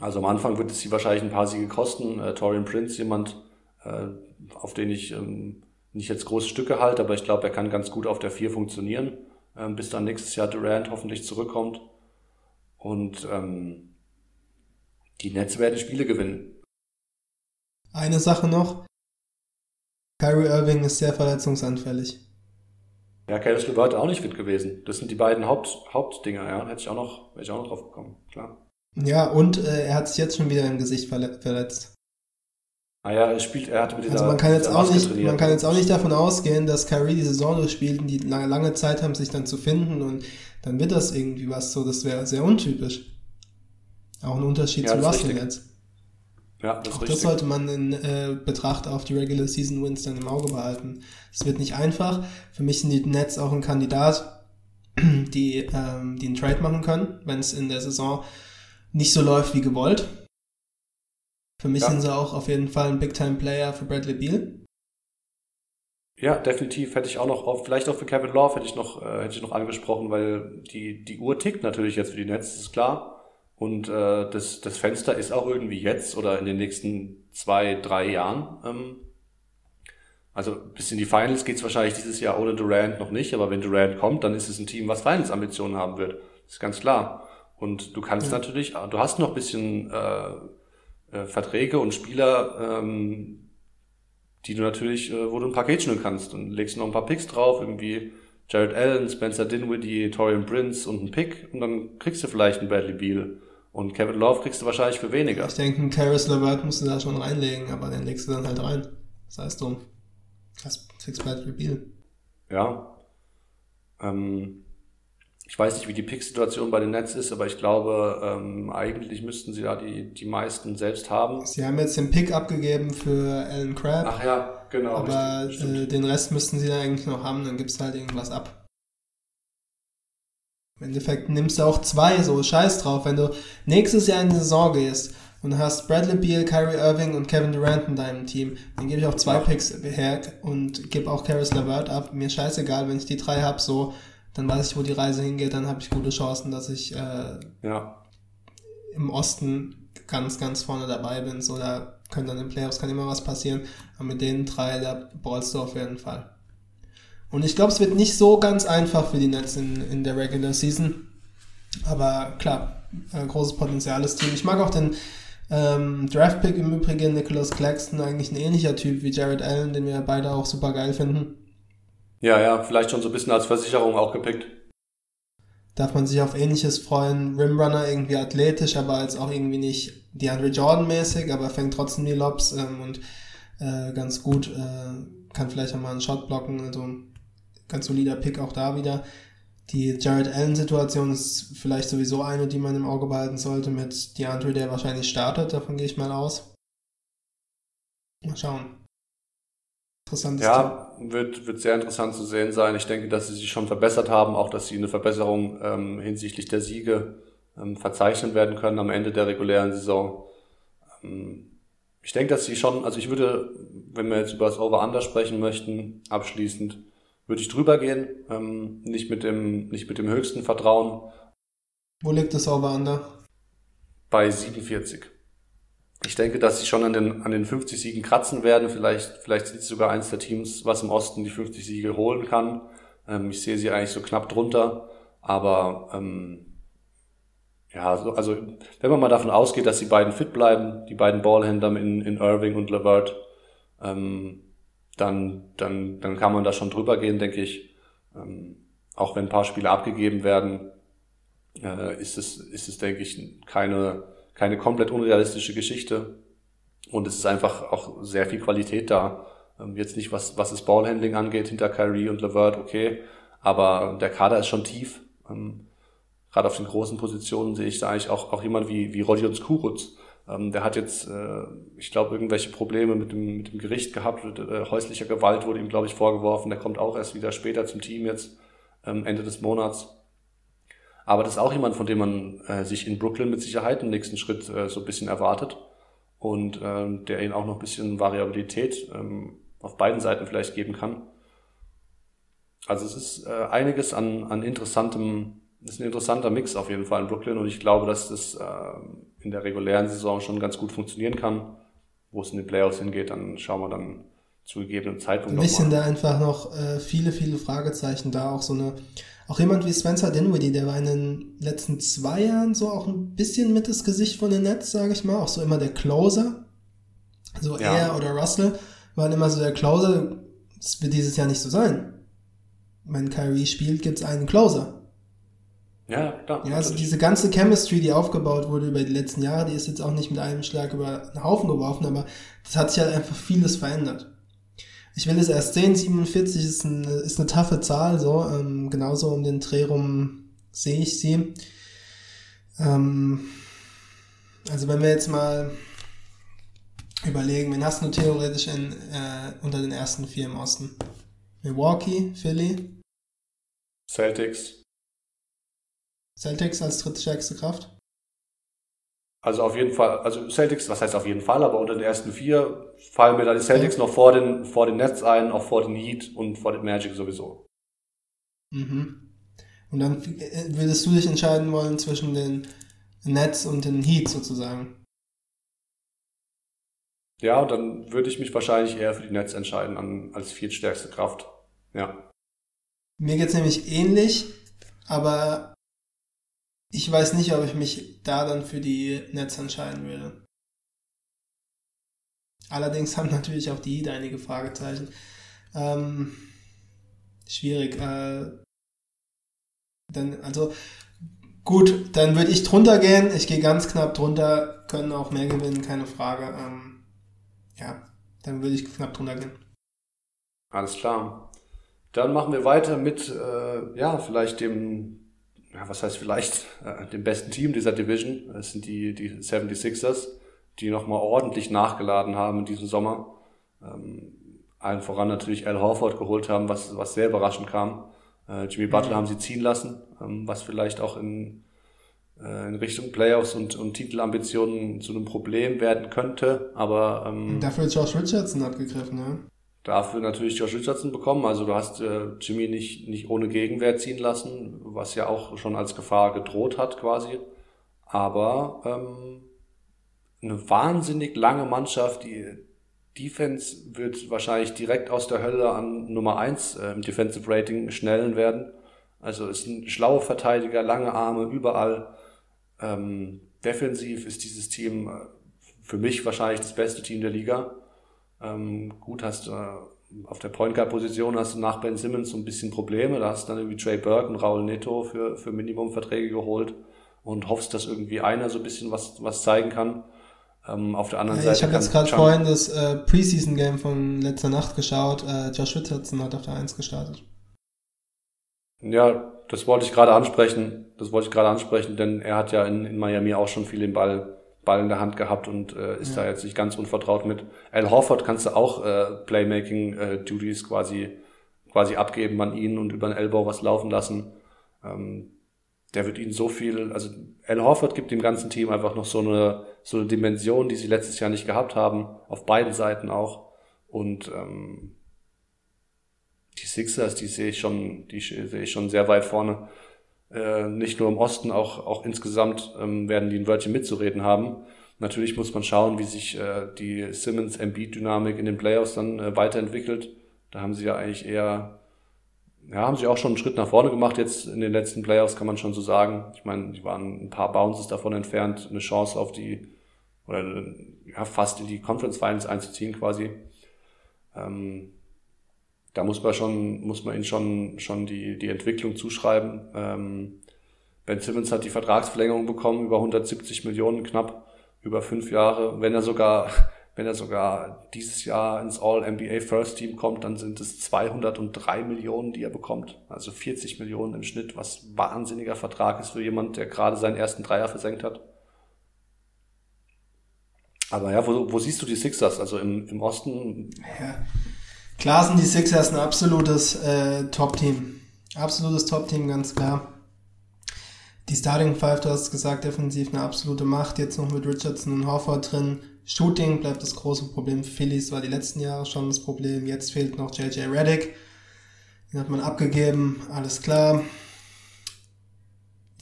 also am Anfang wird es sie wahrscheinlich ein paar Siege kosten. Äh, Torian Prince, jemand, äh, auf den ich ähm, nicht jetzt große Stücke halte, aber ich glaube, er kann ganz gut auf der 4 funktionieren ähm, bis dann nächstes Jahr Durant hoffentlich zurückkommt. Und ähm, die Nets werden Spiele gewinnen. Eine Sache noch. Kyrie Irving ist sehr verletzungsanfällig. Ja, Caris LeVert auch nicht fit gewesen. Das sind die beiden Haupt, Hauptdinger, ja. Hätte ich auch noch, wäre ich auch noch drauf gekommen, klar. Ja, und äh, er hat sich jetzt schon wieder im Gesicht verletzt. Ah ja, er spielt, er hat mit dieser Also man kann jetzt auch nicht, trainiert. man kann jetzt auch nicht davon ausgehen, dass Kyrie die Saison durchspielt und die lange, lange Zeit haben, sich dann zu finden und dann wird das irgendwie was so, das wäre sehr untypisch. Auch ein Unterschied Ja, zu Russell jetzt. Ja, das Auch das sollte man in äh, Betracht auf die Regular Season Wins dann im Auge behalten. Es wird nicht einfach. Für mich sind die Nets auch ein Kandidat, die, ähm, die einen Trade machen können, wenn es in der Saison nicht so läuft wie gewollt. Für mich Ja. sind sie auch auf jeden Fall ein Big-Time-Player für Bradley Beal. Ja, definitiv hätte ich auch noch, auf, vielleicht auch für Kevin Love hätte ich noch, äh, hätte ich noch angesprochen, weil die, die Uhr tickt natürlich jetzt für die Nets, das ist klar. Und äh, das, das Fenster ist auch irgendwie jetzt oder in den nächsten zwei, drei Jahren. Ähm, also bis in die Finals geht's wahrscheinlich dieses Jahr ohne Durant noch nicht, aber wenn Durant kommt, dann ist es ein Team, was Finals-Ambitionen haben wird. Das ist ganz klar. Und du kannst Ja. natürlich, du hast noch ein bisschen äh, äh, Verträge und Spieler, ähm, die du natürlich, äh, wo du ein Paket schnüren kannst und legst noch ein paar Picks drauf, irgendwie Jared Allen, Spencer Dinwiddie, Torian Prince und ein Pick und dann kriegst du vielleicht einen Bradley Beal und Kevin Love kriegst du wahrscheinlich für weniger. Ich denke, einen Karis LeVert musst du da schon reinlegen, aber den legst du dann halt rein. Das heißt drum. Das kriegst Bradley Beal. Ja. Ähm, ich weiß nicht, wie die Pick-Situation bei den Nets ist, aber ich glaube, ähm, eigentlich müssten sie da die, die meisten selbst haben. Sie haben jetzt den Pick abgegeben für Alan Crabb. Ach ja, genau. Aber richtig, äh, den Rest müssten sie dann eigentlich noch haben, dann gibst du halt irgendwas ab. Im Endeffekt nimmst du auch zwei, so scheiß drauf. Wenn du nächstes Jahr in die Saison gehst und hast Bradley Beal, Kyrie Irving und Kevin Durant in deinem Team, dann gebe ich auch zwei Picks her und gebe auch Karis LeVert ab. Mir scheißegal, wenn ich die drei habe, so, dann weiß ich, wo die Reise hingeht, dann habe ich gute Chancen, dass ich äh, Ja. im Osten ganz, ganz vorne dabei bin. So, da können dann in Playoffs kann immer was passieren. Aber mit den drei, da ballst du auf jeden Fall. Und ich glaube, es wird nicht so ganz einfach für die Nets in, in der Regular Season. Aber klar, äh, großes Potenziales Team. Ich mag auch den ähm, Draftpick im Übrigen, Nicholas Claxton, eigentlich ein ähnlicher Typ wie Jared Allen, den wir beide auch super geil finden. Ja, ja, vielleicht schon so ein bisschen als Versicherung auch gepickt. Darf man sich auf ähnliches freuen. Rimrunner irgendwie athletisch, aber jetzt auch irgendwie nicht DeAndre Jordan mäßig, aber fängt trotzdem die Lobs ähm, und äh, ganz gut, äh, kann vielleicht auch mal einen Shot blocken, also ganz solider Pick auch da wieder. Die Jared Allen-Situation ist vielleicht sowieso eine, die man im Auge behalten sollte mit DeAndre, der wahrscheinlich startet, davon gehe ich mal aus. Mal schauen. Interessantes Team. Ja, wird, wird sehr interessant zu sehen sein. Ich denke, dass sie sich schon verbessert haben, auch dass sie eine Verbesserung ähm, hinsichtlich der Siege ähm, verzeichnen werden können am Ende der regulären Saison. Ähm, ich denke, dass sie schon, also ich würde, wenn wir jetzt über das Over-Under sprechen möchten, abschließend, würde ich drüber gehen, ähm, nicht mit dem, nicht mit dem höchsten Vertrauen Wo liegt das Over-Under? bei 47. Ich denke, dass sie schon an den, an den 50 Siegen kratzen werden. Vielleicht, vielleicht sind sie sogar eins der Teams, was im Osten die 50 Siege holen kann. Ähm, ich sehe sie eigentlich so knapp drunter. Aber ähm, ja, so, also wenn man mal davon ausgeht, dass die beiden fit bleiben, die beiden Ballhändler in, in Irving und Levert, ähm, dann, dann, dann kann man da schon drüber gehen, denke ich. Ähm, auch wenn ein paar Spiele abgegeben werden, äh, ist es, ist es, denke ich, keine, keine komplett unrealistische Geschichte. Und es ist einfach auch sehr viel Qualität da. Ähm, jetzt nicht, was, was das Ballhandling angeht, hinter Kyrie und Levert, okay. Aber der Kader ist schon tief. Ähm, Gerade auf den großen Positionen sehe ich da eigentlich auch, auch jemand wie, wie Skuruz. Ähm, der hat jetzt, äh, ich glaube, irgendwelche Probleme mit dem, mit dem Gericht gehabt. Äh, häuslicher Gewalt wurde ihm, glaube ich, vorgeworfen. Der kommt auch erst wieder später zum Team jetzt, ähm, Ende des Monats. Aber das ist auch jemand, von dem man äh, sich in Brooklyn mit Sicherheit im nächsten Schritt äh, so ein bisschen erwartet. Und ähm, der ihnen auch noch ein bisschen Variabilität ähm, auf beiden Seiten vielleicht geben kann. Also es ist äh, einiges an, an interessantem, ist ein interessanter Mix auf jeden Fall in Brooklyn und ich glaube, dass das äh, in der regulären Saison schon ganz gut funktionieren kann. Wo es in den Playoffs hingeht, dann schauen wir dann zu gegebenem Zeitpunkt sind nochmal. da einfach noch äh, viele, viele Fragezeichen da. Auch so eine, auch jemand wie Spencer Dinwiddie, der war in den letzten zwei Jahren so auch ein bisschen mit das Gesicht von den Nets, sage ich mal. Auch so immer der Closer. So Ja. er oder Russell waren immer so der Closer. Das wird dieses Jahr nicht so sein. Wenn Kyrie spielt, gibt's einen Closer. Ja, klar. Ja, also natürlich. diese ganze Chemistry, die aufgebaut wurde über die letzten Jahre, die ist jetzt auch nicht mit einem Schlag über den Haufen geworfen, aber das hat sich halt einfach vieles verändert. Ich will es erst sehen, 47 ist, ein, ist eine taffe Zahl, so, ähm, genauso um den Dreh rum sehe ich sie. Ähm, also wenn wir jetzt mal überlegen, wen hast du theoretisch in, äh, unter den ersten vier im Osten? Milwaukee, Philly, Celtics. Celtics als drittstärkste Kraft? Also auf jeden Fall, also Celtics, was heißt auf jeden Fall, aber unter den ersten vier fallen mir da die Celtics noch vor den, vor den Nets ein, auch vor den Heat und vor den Magic sowieso. Mhm. Und dann äh, würdest du dich entscheiden wollen zwischen den Nets und den Heat sozusagen. Ja, und dann würde ich mich wahrscheinlich eher für die Nets entscheiden an, als viertstärkste Kraft. Ja. Mir geht's nämlich ähnlich, aber ich weiß nicht, ob ich mich da dann für die Nets entscheiden würde. Allerdings haben natürlich auch die Heat einige Fragezeichen. Ähm, schwierig. Äh, dann, also gut, dann würde ich drunter gehen. Ich gehe ganz knapp drunter, können auch mehr gewinnen, keine Frage. Ähm, ja, dann würde ich knapp drunter gehen. Alles klar. Dann machen wir weiter mit, äh, ja, vielleicht dem, ja, was heißt vielleicht, äh, dem besten Team dieser Division. Das sind die, die 76ers, die nochmal ordentlich nachgeladen haben in diesem Sommer. Ähm, allen voran natürlich Al Horford geholt haben, was, was sehr überraschend kam. Äh, Jimmy Butler haben sie ziehen lassen, ähm, was vielleicht auch in, äh, in Richtung Playoffs und, und Titelambitionen zu einem Problem werden könnte. Aber ähm, Dafür Josh Richardson abgegriffen, ne? Dafür natürlich Josh Richardson bekommen. Also du hast äh, Jimmy nicht, nicht ohne Gegenwehr ziehen lassen, was ja auch schon als Gefahr gedroht hat quasi. Aber ähm, eine wahnsinnig lange Mannschaft, die Defense wird wahrscheinlich direkt aus der Hölle an Nummer eins äh, im Defensive Rating schnellen werden. Also ist ein schlauer Verteidiger, lange Arme, überall. Ähm, defensiv ist dieses Team äh, für mich wahrscheinlich das beste Team der Liga. Ähm, gut, hast äh, auf der Point Guard Position hast du nach Ben Simmons so ein bisschen Probleme. Da hast du dann irgendwie Trey Burke und Raul Neto für, für Minimumverträge geholt und hoffst, dass irgendwie einer so ein bisschen was, was zeigen kann. Ähm, auf der anderen Ja, Seite. ich habe jetzt gerade vorhin das äh, Preseason-Game von letzter Nacht geschaut. Äh, Josh Richardson hat auf der 1 gestartet. Ja, das wollte ich gerade ansprechen. Das wollte ich gerade ansprechen, denn er hat ja in, in Miami auch schon viel den Ball, Ball in der Hand gehabt und äh, ist Ja. da jetzt nicht ganz unvertraut mit. Al Horford kannst du auch äh, Playmaking-Duties quasi, quasi abgeben an ihn und über den Elbow was laufen lassen. Ähm, der wird ihnen so viel, also Al Horford gibt dem ganzen Team einfach noch so eine, so eine Dimension, die sie letztes Jahr nicht gehabt haben, auf beiden Seiten auch. Und ähm, die Sixers, die sehe ich schon, die sehe ich schon sehr weit vorne. Äh, nicht nur im Osten, auch, auch insgesamt ähm, werden die ein Wörtchen mitzureden haben. Natürlich muss man schauen, wie sich äh, die Simmons-Embiid-Dynamik in den Playoffs dann äh, weiterentwickelt. Da haben sie ja eigentlich eher, ja, haben sie auch schon einen Schritt nach vorne gemacht jetzt in den letzten Playoffs, kann man schon so sagen. Ich meine, die waren ein paar Bounces davon entfernt, eine Chance auf die, oder ja, fast in die Conference Finals einzuziehen quasi. Ähm, da muss man schon, muss man ihnen schon, schon die, die Entwicklung zuschreiben. Ähm, ben Simmons hat die Vertragsverlängerung bekommen, über 170 Millionen knapp, über fünf Jahre. Wenn er sogar, wenn er sogar dieses Jahr ins All-NBA First Team kommt, dann sind es 203 Millionen, die er bekommt. Also 40 Millionen im Schnitt, was wahnsinniger Vertrag ist für jemand, der gerade seinen ersten Dreier versenkt hat. Aber ja, wo, wo siehst du die Sixers? Also im, im Osten Ja. Klar sind die Sixers ein absolutes äh, Top-Team. Absolutes Top-Team, ganz klar. Die Starting Five, du hast gesagt, defensiv eine absolute Macht. Jetzt noch mit Richardson und Horford drin. Shooting bleibt das große Problem Phillies, war die letzten Jahre schon das Problem. Jetzt fehlt noch JJ Reddick. Den hat man abgegeben, alles klar.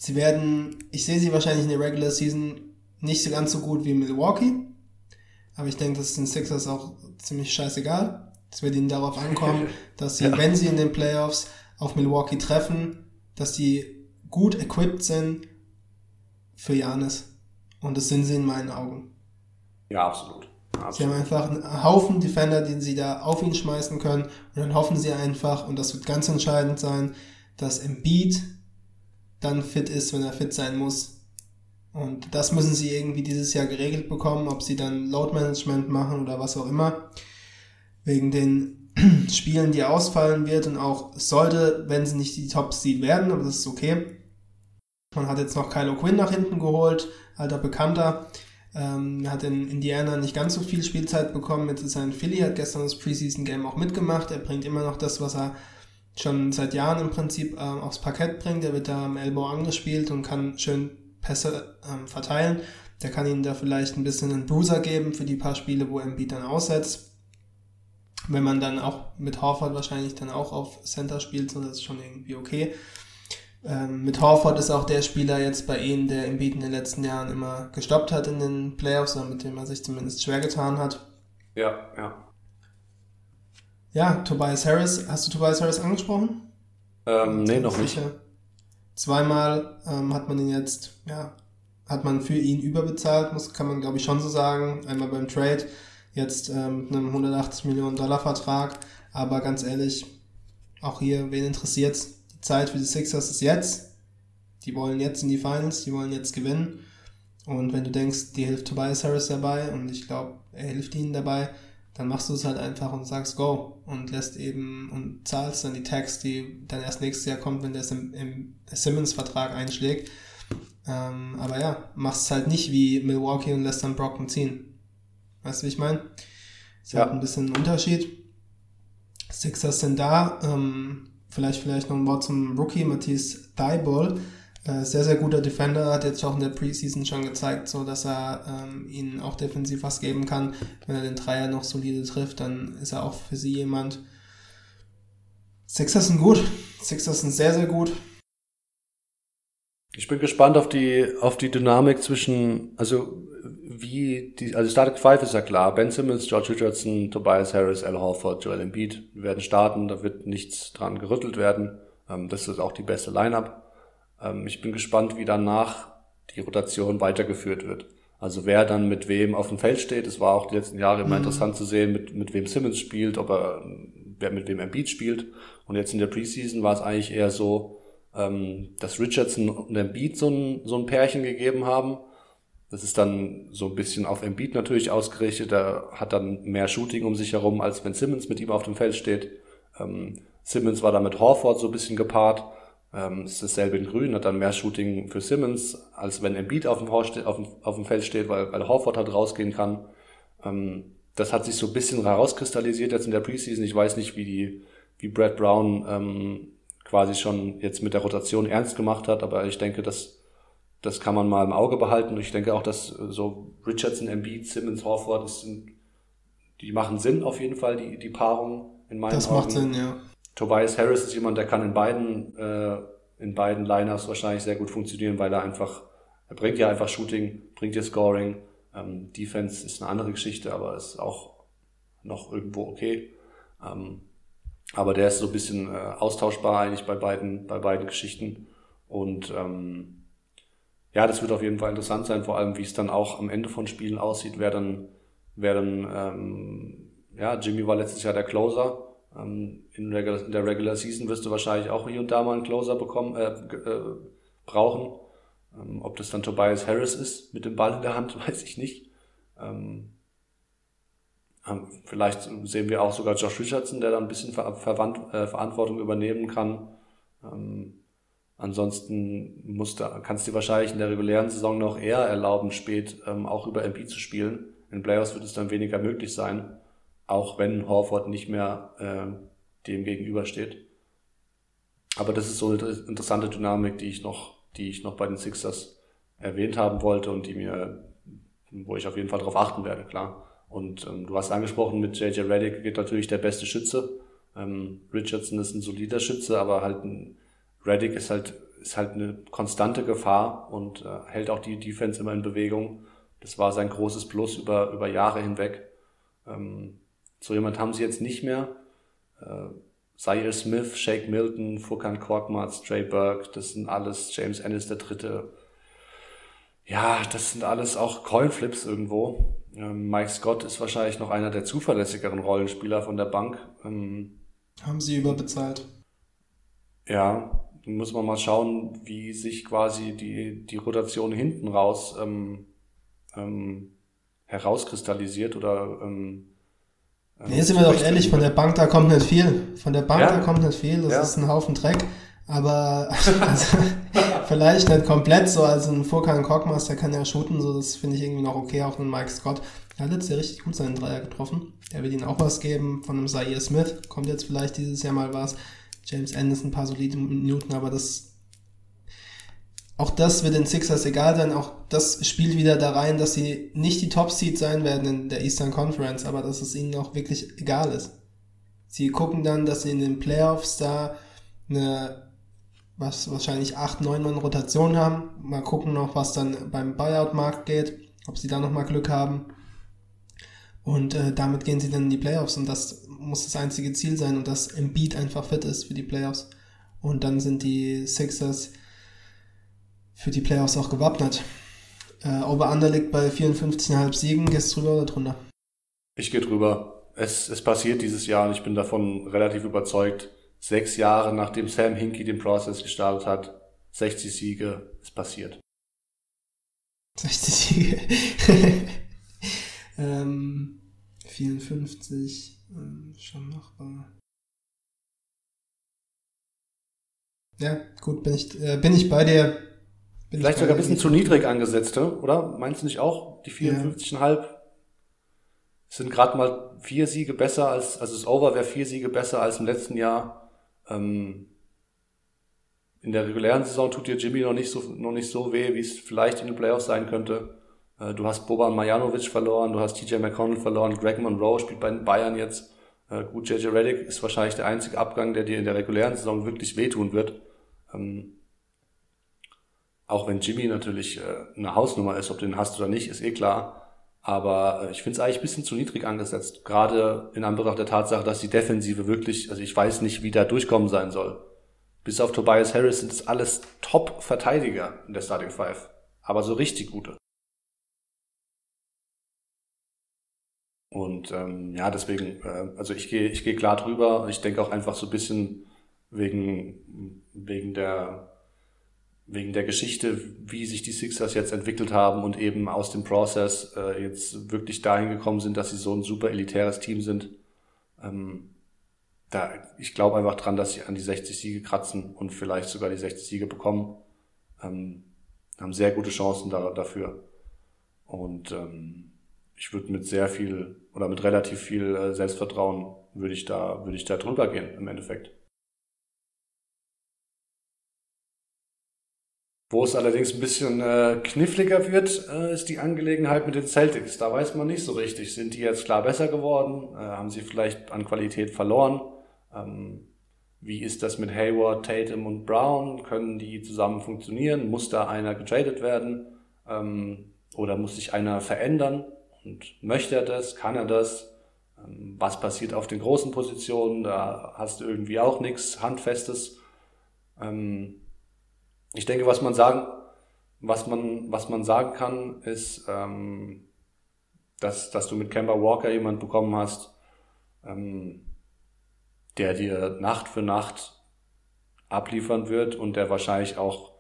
Sie werden, ich sehe sie wahrscheinlich in der Regular Season nicht so ganz so gut wie Milwaukee. Aber ich denke, das ist den Sixers auch ziemlich scheißegal. Es wird ihnen darauf ankommen, dass sie, Ja. wenn sie in den Playoffs auf Milwaukee treffen, dass die gut equipped sind für Janis. Und das sind sie in meinen Augen. Ja, absolut. Sie haben absolut. einfach einen Haufen Defender, den sie da auf ihn schmeißen können. Und dann hoffen sie einfach, und das wird ganz entscheidend sein, dass Embiid dann fit ist, wenn er fit sein muss. Und das müssen sie irgendwie dieses Jahr geregelt bekommen, ob sie dann Load Management machen oder was auch immer. Wegen den Spielen, die ausfallen wird und auch sollte, wenn sie nicht die Top Seed werden, aber das ist okay. Man hat jetzt noch Kylo Quinn nach hinten geholt, alter Bekannter. Ähm, er hat in Indiana nicht ganz so viel Spielzeit bekommen. Jetzt ist er in Philly, hat gestern das Preseason Game auch mitgemacht. Er bringt immer noch das, was er schon seit Jahren im Prinzip ähm, aufs Parkett bringt. Er wird da am Elbow angespielt und kann schön Pässe ähm, verteilen. Der kann ihnen da vielleicht ein bisschen einen Bruiser geben für die paar Spiele, wo Embiid dann aussetzt. Wenn man dann auch mit Horford wahrscheinlich dann auch auf Center spielt, so das ist schon irgendwie okay. Ähm, mit Horford ist auch der Spieler jetzt bei ihnen, der Embiid in den letzten Jahren immer gestoppt hat in den Playoffs, oder mit dem er sich zumindest schwer getan hat. Ja, ja. Ja, Tobias Harris, hast du Tobias Harris angesprochen? Ähm, nee, noch nicht. Sicher. Zweimal ähm, hat man ihn jetzt, ja, hat man für ihn überbezahlt, muss, kann man glaube ich schon so sagen. Einmal beim Trade, jetzt ähm, mit einem 180 Millionen Dollar Vertrag. Aber ganz ehrlich, auch hier, wen interessiert's? Die Zeit für die Sixers ist jetzt. Die wollen jetzt in die Finals, die wollen jetzt gewinnen. Und wenn du denkst, dir hilft Tobias Harris dabei und ich glaube, er hilft ihnen dabei, dann machst du es halt einfach und sagst Go und lässt eben und zahlst dann die Tax, die dann erst nächstes Jahr kommt, wenn der Sim, im Simmons-Vertrag einschlägt. Ähm, aber ja, machst es halt nicht wie Milwaukee und lässt dann Brocken ziehen. Weißt du, wie ich meine? Ist Ja. halt ein bisschen ein Unterschied. Sixers sind da. Ähm, vielleicht, vielleicht noch ein Wort zum Rookie Matthias Thibault. Äh, sehr, sehr guter Defender, hat jetzt auch in der Preseason schon gezeigt, so dass er ähm, ihnen auch defensiv was geben kann. Wenn er den Dreier noch solide trifft, dann ist er auch für sie jemand. Sixers sind gut. Sixers sind sehr, sehr gut. Ich bin gespannt auf die, auf die Dynamik zwischen, also wie die, also Starting Five ist ja klar. Ben Simmons, George Richardson, Tobias Harris, Al Horford, Joel Embiid werden starten. Da wird nichts dran gerüttelt werden. Ähm, das ist auch die beste Lineup. Ähm, ich bin gespannt, wie danach die Rotation weitergeführt wird. Also wer dann mit wem auf dem Feld steht. Es war auch die letzten Jahre immer mhm. interessant zu sehen, mit, mit wem Simmons spielt, ob er, wer mit wem Embiid spielt. Und jetzt in der Preseason war es eigentlich eher so, ähm, dass Richardson und Embiid so ein, so ein Pärchen gegeben haben. Das ist dann so ein bisschen auf Embiid natürlich ausgerichtet. Er hat dann mehr Shooting um sich herum, als wenn Simmons mit ihm auf dem Feld steht. Ähm, Simmons war da mit Horford so ein bisschen gepaart. Ähm, ist dasselbe in Grün, hat dann mehr Shooting für Simmons, als wenn Embiid auf dem, auf dem, auf dem Feld steht, weil, weil Horford halt rausgehen kann. Ähm, das hat sich so ein bisschen herauskristallisiert jetzt in der Preseason. Ich weiß nicht, wie die, wie Brad Brown ähm, quasi schon jetzt mit der Rotation ernst gemacht hat, aber ich denke, das, das kann man mal im Auge behalten. Und ich denke auch, dass so Richardson, Embiid, Simmons, Horford, das sind, die machen Sinn auf jeden Fall, die, die Paarung in meinen das Augen. Das macht Sinn, ja. Tobias Harris ist jemand, der kann in beiden, äh, in beiden Liners wahrscheinlich sehr gut funktionieren, weil er einfach, er bringt ja einfach Shooting, bringt ja Scoring. Ähm, Defense ist eine andere Geschichte, aber ist auch noch irgendwo okay. Ähm, aber der ist so ein bisschen äh, austauschbar eigentlich bei beiden, bei beiden Geschichten. Und ähm, ja, das wird auf jeden Fall interessant sein, vor allem wie es dann auch am Ende von Spielen aussieht, wer dann, wer dann, ähm, ja, Jimmy war letztes Jahr der Closer ähm, in, Regular, in, der Regular Season wirst du wahrscheinlich auch hier und da mal einen Closer bekommen, äh, äh, brauchen. Ähm, ob das dann Tobias Harris ist mit dem Ball in der Hand, weiß ich nicht. Ähm, vielleicht sehen wir auch sogar Josh Richardson, der da ein bisschen Ver Verwand, äh, Verantwortung übernehmen kann. Ähm, ansonsten musst du, kannst du dir wahrscheinlich in der regulären Saison noch eher erlauben, spät ähm, auch über MP zu spielen. In Playoffs wird es dann weniger möglich sein auch wenn Horford nicht mehr äh, dem gegenübersteht. Aber das ist so eine interessante Dynamik, die ich noch, die ich noch bei den Sixers erwähnt haben wollte und die mir, wo ich auf jeden Fall darauf achten werde, klar. Und ähm, du hast angesprochen, mit JJ Reddick geht natürlich der beste Schütze. Ähm, Richardson ist ein solider Schütze, aber halt ein Reddick ist halt ist halt eine konstante Gefahr und äh, hält auch die Defense immer in Bewegung. Das war sein großes Plus über über Jahre hinweg. Ähm, so jemand haben sie jetzt nicht mehr. Äh, Zaire Smith, Shake Milton, Furkan Korkmaz, Trey Burke, das sind alles James Ennis der Dritte. Ja, das sind alles auch Coinflips irgendwo. Ähm, Mike Scott ist wahrscheinlich noch einer der zuverlässigeren Rollenspieler von der Bank. Ähm, haben sie überbezahlt. Ja, muss man mal schauen, wie sich quasi die, die Rotation hinten raus ähm, ähm, herauskristallisiert oder ähm, Nee, sind wir doch ehrlich, von der Bank da kommt nicht viel. Von der Bank ja. da kommt nicht viel, das ja. ist ein Haufen Dreck. Aber also, vielleicht nicht komplett so, also ein Furkan Korkmaz, der kann ja shooten, so das finde ich irgendwie noch okay, auch ein Mike Scott. Der hat jetzt ja richtig gut seinen Dreier getroffen. Der will ihnen auch was geben von einem Zaire Smith. Kommt jetzt vielleicht dieses Jahr mal was. James Anderson ein paar solide Minuten, aber das auch das wird den Sixers egal sein. Auch das spielt wieder da rein, dass sie nicht die Top Seed sein werden in der Eastern Conference, aber dass es ihnen auch wirklich egal ist. Sie gucken dann, dass sie in den Playoffs da eine, was wahrscheinlich 8, 9 Mann Rotation haben. Mal gucken noch, was dann beim Buyout-Markt geht, ob sie da nochmal Glück haben. Und äh, damit gehen sie dann in die Playoffs und das muss das einzige Ziel sein und dass Embiid einfach fit ist für die Playoffs. Und dann sind die Sixers für die Playoffs auch gewappnet. Äh, Over-Under liegt bei 54,5 Siegen. Gehst du drüber oder drunter? Ich gehe drüber. Es, es passiert dieses Jahr und ich bin davon relativ überzeugt. Sechs Jahre nachdem Sam Hinkie den Prozess gestartet hat, 60 Siege, es passiert. 60 Siege. ähm, 54, ähm, schon machbar. Ja, gut, bin ich, äh, bin ich bei dir. Bin Vielleicht sogar ein bisschen zu niedrig angesetzte, oder? Meinst du nicht auch? Die 54,5 ja. sind gerade mal vier Siege besser als, also das Over wäre vier Siege besser als im letzten Jahr. Ähm, in der regulären Saison tut dir Jimmy noch nicht so, noch nicht so weh, wie es vielleicht in den Playoffs sein könnte. Äh, du hast Boban Marjanovic verloren, du hast TJ McConnell verloren, Greg Monroe spielt bei den Bayern jetzt. Äh, gut, JJ Reddick ist wahrscheinlich der einzige Abgang, der dir in der regulären Saison wirklich wehtun wird. Ähm, auch wenn Jimmy natürlich äh, eine Hausnummer ist, ob du den hast oder nicht, ist eh klar. Aber äh, ich finde es eigentlich ein bisschen zu niedrig angesetzt. Gerade in Anbetracht der Tatsache, dass die Defensive wirklich, also ich weiß nicht, wie da durchkommen sein soll. Bis auf Tobias Harris sind es alles Top-Verteidiger in der Starting Five. Aber so richtig gute. Und ähm, ja, deswegen, äh, also ich gehe ich gehe klar drüber. Ich denke auch einfach so ein bisschen wegen, wegen der wegen der Geschichte, wie sich die Sixers jetzt entwickelt haben und eben aus dem Prozess äh, jetzt wirklich dahin gekommen sind, dass sie so ein super elitäres Team sind. Ähm, da, ich glaube einfach dran, dass sie an die 60 Siege kratzen und vielleicht sogar die 60 Siege bekommen. Ähm, haben sehr gute Chancen da, dafür. Und ähm, ich würde mit sehr viel oder mit relativ viel äh, Selbstvertrauen würde ich da würde ich da drüber gehen im Endeffekt. Wo es allerdings ein bisschen äh, kniffliger wird, äh, ist die Angelegenheit mit den Celtics. Da weiß man nicht so richtig. Sind die jetzt klar besser geworden? Äh, haben sie vielleicht an Qualität verloren? Ähm, wie ist das mit Hayward, Tatum und Brown? Können die zusammen funktionieren? Muss da einer getradet werden? Ähm, oder muss sich einer verändern? Und möchte er das? Kann er das? Ähm, was passiert auf den großen Positionen? Da hast du irgendwie auch nichts Handfestes. Ähm, ich denke, was man sagen, was man, was man sagen kann, ist, ähm, dass, dass du mit Kemba Walker jemand bekommen hast, ähm, der dir Nacht für Nacht abliefern wird und der wahrscheinlich auch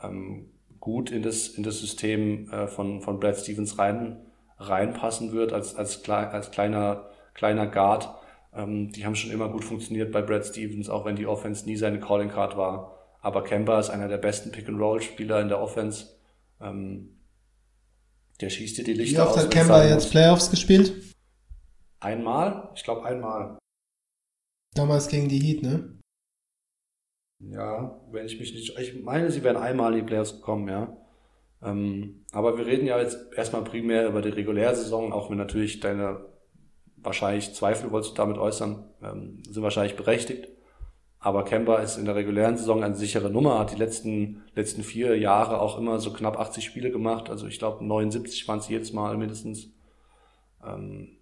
ähm, gut in das, in das System äh, von, von Brad Stevens rein, reinpassen wird als, als, als kleiner, kleiner Guard. Ähm, die haben schon immer gut funktioniert bei Brad Stevens, auch wenn die Offense nie seine Calling Card war. Aber Kemba ist einer der besten Pick-and-Roll-Spieler in der Offense. Ähm, der schießt dir die Lichter aus. Wie oft hat Kemba jetzt Playoffs gespielt? Einmal? Ich glaube einmal. Damals gegen die Heat, ne? Ja, wenn ich mich nicht. Ich meine, sie wären einmal in die Playoffs gekommen, ja. Ähm, aber wir reden ja jetzt erstmal primär über die Regulärsaison, auch wenn natürlich deine wahrscheinlich Zweifel wolltest du damit äußern, ähm, sind wahrscheinlich berechtigt. Aber Kemba ist in der regulären Saison eine sichere Nummer, hat die letzten, letzten vier Jahre auch immer so knapp 80 Spiele gemacht. Also ich glaube 79 waren es jedes Mal mindestens. Ähm,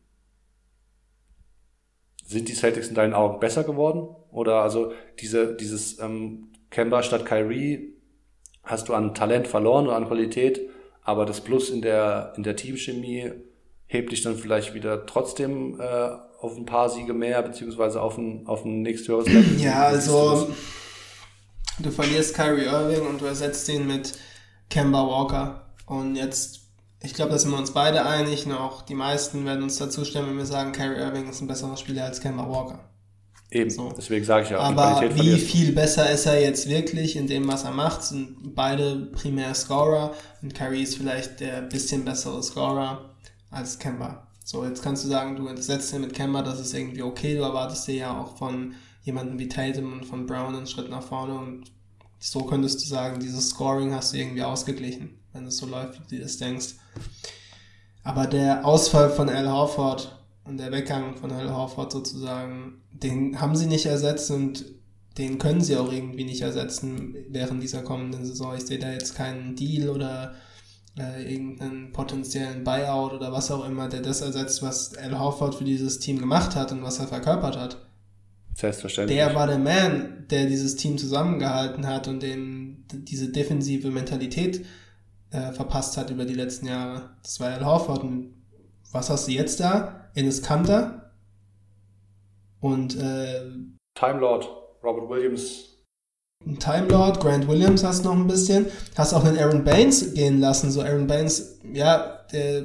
sind die Celtics in deinen Augen besser geworden? Oder also diese, dieses ähm, Kemba statt Kyrie hast du an Talent verloren oder an Qualität, aber das Plus in der, in der Teamchemie hebt dich dann vielleicht wieder trotzdem äh, auf ein paar Siege mehr, beziehungsweise auf ein, auf ein nächsthöheres Level? Ja, also du verlierst Kyrie Irving und du ersetzt ihn mit Kemba Walker. Und jetzt, ich glaube, da sind wir uns beide einig, und auch die meisten werden uns dazu stimmen, wenn wir sagen, Kyrie Irving ist ein besserer Spieler als Kemba Walker. Eben, so. deswegen sage ich ja. Aber wie viel besser ist er jetzt wirklich in dem, was er macht? Sind beide primär Scorer und Kyrie ist vielleicht der bisschen bessere Scorer als Kemba. So, jetzt kannst du sagen, du setzt ihn mit Kemba, das ist irgendwie okay. Du erwartest dir ja auch von jemandem wie Tatum und von Brown einen Schritt nach vorne und so könntest du sagen, dieses Scoring hast du irgendwie ausgeglichen, wenn es so läuft, wie du das denkst. Aber der Ausfall von Al Horford und der Weggang von Al Horford sozusagen, den haben sie nicht ersetzt und den können sie auch irgendwie nicht ersetzen während dieser kommenden Saison. Ich sehe da jetzt keinen Deal oder äh, irgendeinen potenziellen Buyout oder was auch immer, der das ersetzt, was Al Horford für dieses Team gemacht hat und was er verkörpert hat. Selbstverständlich. Der war der Man, der dieses Team zusammengehalten hat und den diese defensive Mentalität äh, verpasst hat über die letzten Jahre. Das war Al Horford. Und was hast du jetzt da? Enes Kanter und äh, Time Lord, Robert Williams Time Lord, Grant Williams hast noch ein bisschen. Hast auch einen Aaron Baines gehen lassen. So Aaron Baines, ja, der,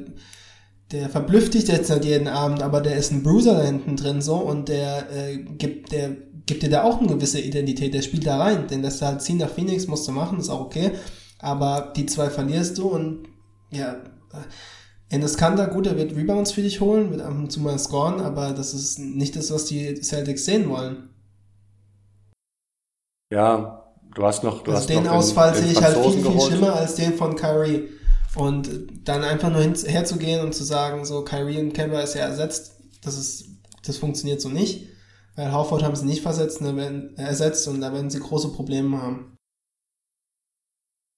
der verblüfft dich jetzt nicht jeden Abend, aber der ist ein Bruiser da hinten drin so und der äh, gibt, der gibt dir da auch eine gewisse Identität. Der spielt da rein. Denn das halt ziehen nach Phoenix musst du machen, ist auch okay. Aber die zwei verlierst du und ja, Endes Kanter, gut, er wird Rebounds für dich holen, wird ab und zu mal scoren, aber das ist nicht das, was die Celtics sehen wollen. Ja, du hast noch, du also hast den noch Ausfall den sehe ich halt viel, viel schlimmer als den von Kyrie. Und dann einfach nur hin, herzugehen und zu sagen, so Kyrie und Kemba ist ja ersetzt, das ist, das funktioniert so nicht. Weil Horford haben sie nicht versetzt, ne, werden, ersetzt und da werden sie große Probleme haben.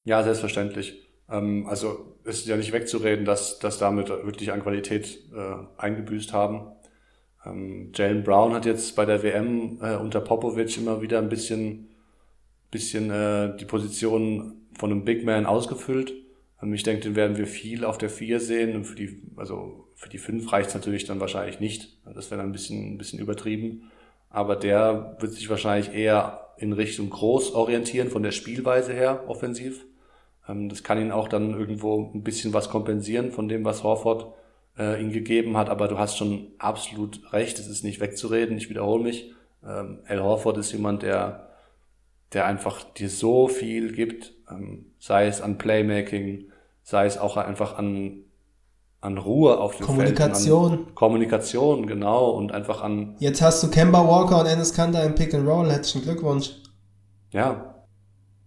Ja, selbstverständlich. Ähm, also ist ja nicht wegzureden, dass, dass damit wirklich an Qualität äh, eingebüßt haben. Ähm, Jalen Brown hat jetzt bei der WM äh, unter Popovic immer wieder ein bisschen, bisschen äh, die Position von einem Big Man ausgefüllt. Ich denke, den werden wir viel auf der 4 sehen. Und für die, also für die 5 reicht es natürlich dann wahrscheinlich nicht. Das wäre dann ein bisschen, ein bisschen übertrieben. Aber der wird sich wahrscheinlich eher in Richtung groß orientieren von der Spielweise her, offensiv. Ähm, das kann ihn auch dann irgendwo ein bisschen was kompensieren von dem, was Horford äh, ihm gegeben hat. Aber du hast schon absolut recht, es ist nicht wegzureden. Ich wiederhole mich. Ähm, Al Horford ist jemand, der, der einfach dir so viel gibt, ähm, sei es an Playmaking, sei es auch einfach an, an Ruhe auf dem Kommunikation. Feld. An Kommunikation, genau. Und einfach an, Jetzt hast du Kemba Walker und Ennis Kanter im Pick and Roll. Herzlichen Glückwunsch. ja,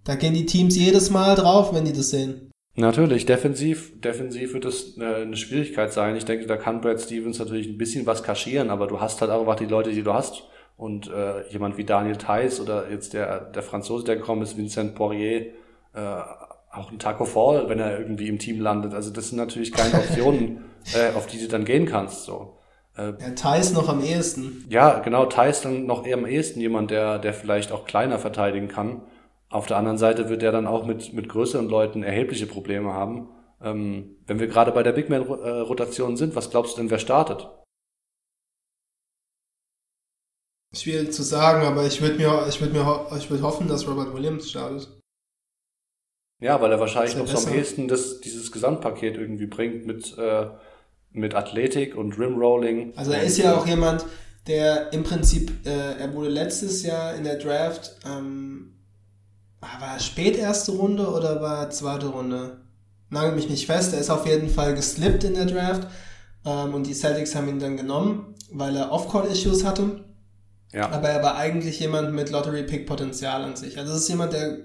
Da gehen die Teams jedes Mal drauf, wenn die das sehen. Natürlich, defensiv, defensiv wird es eine, eine Schwierigkeit sein. Ich denke, da kann Brad Stevens natürlich ein bisschen was kaschieren, aber du hast halt auch einfach die Leute, die du hast. Und äh, jemand wie Daniel Theiss oder jetzt der, der Franzose, der gekommen ist, Vincent Poirier, äh, auch ein Taco Fall, wenn er irgendwie im Team landet. Also das sind natürlich keine Optionen, äh, auf die du dann gehen kannst. So. Äh, Ja, Thais noch am ehesten. ja, genau, Thais dann noch eher am ehesten jemand, der, der vielleicht auch kleiner verteidigen kann. Auf der anderen Seite wird er dann auch mit, mit größeren Leuten erhebliche Probleme haben. Ähm, wenn wir gerade bei der Big Man-Rotation sind, was glaubst du denn, wer startet? Schwierig zu sagen, aber ich würde mir, ich würde mir, ich würde hoffen, dass Robert Williams startet. Ja, weil er wahrscheinlich noch so am ehesten das, dieses Gesamtpaket irgendwie bringt mit, äh, mit Athletik und Rimrolling. Also er ist ja auch jemand, der im Prinzip, äh, er wurde letztes Jahr in der Draft, ähm, war er spät erste Runde oder war er zweite Runde? Nagel mich nicht fest, er ist auf jeden Fall geslippt in der Draft ähm, und die Celtics haben ihn dann genommen, weil er Off-Court-Issues hatte. Ja, Aber er war eigentlich jemand mit Lottery-Pick-Potenzial an sich. Also es ist jemand, der,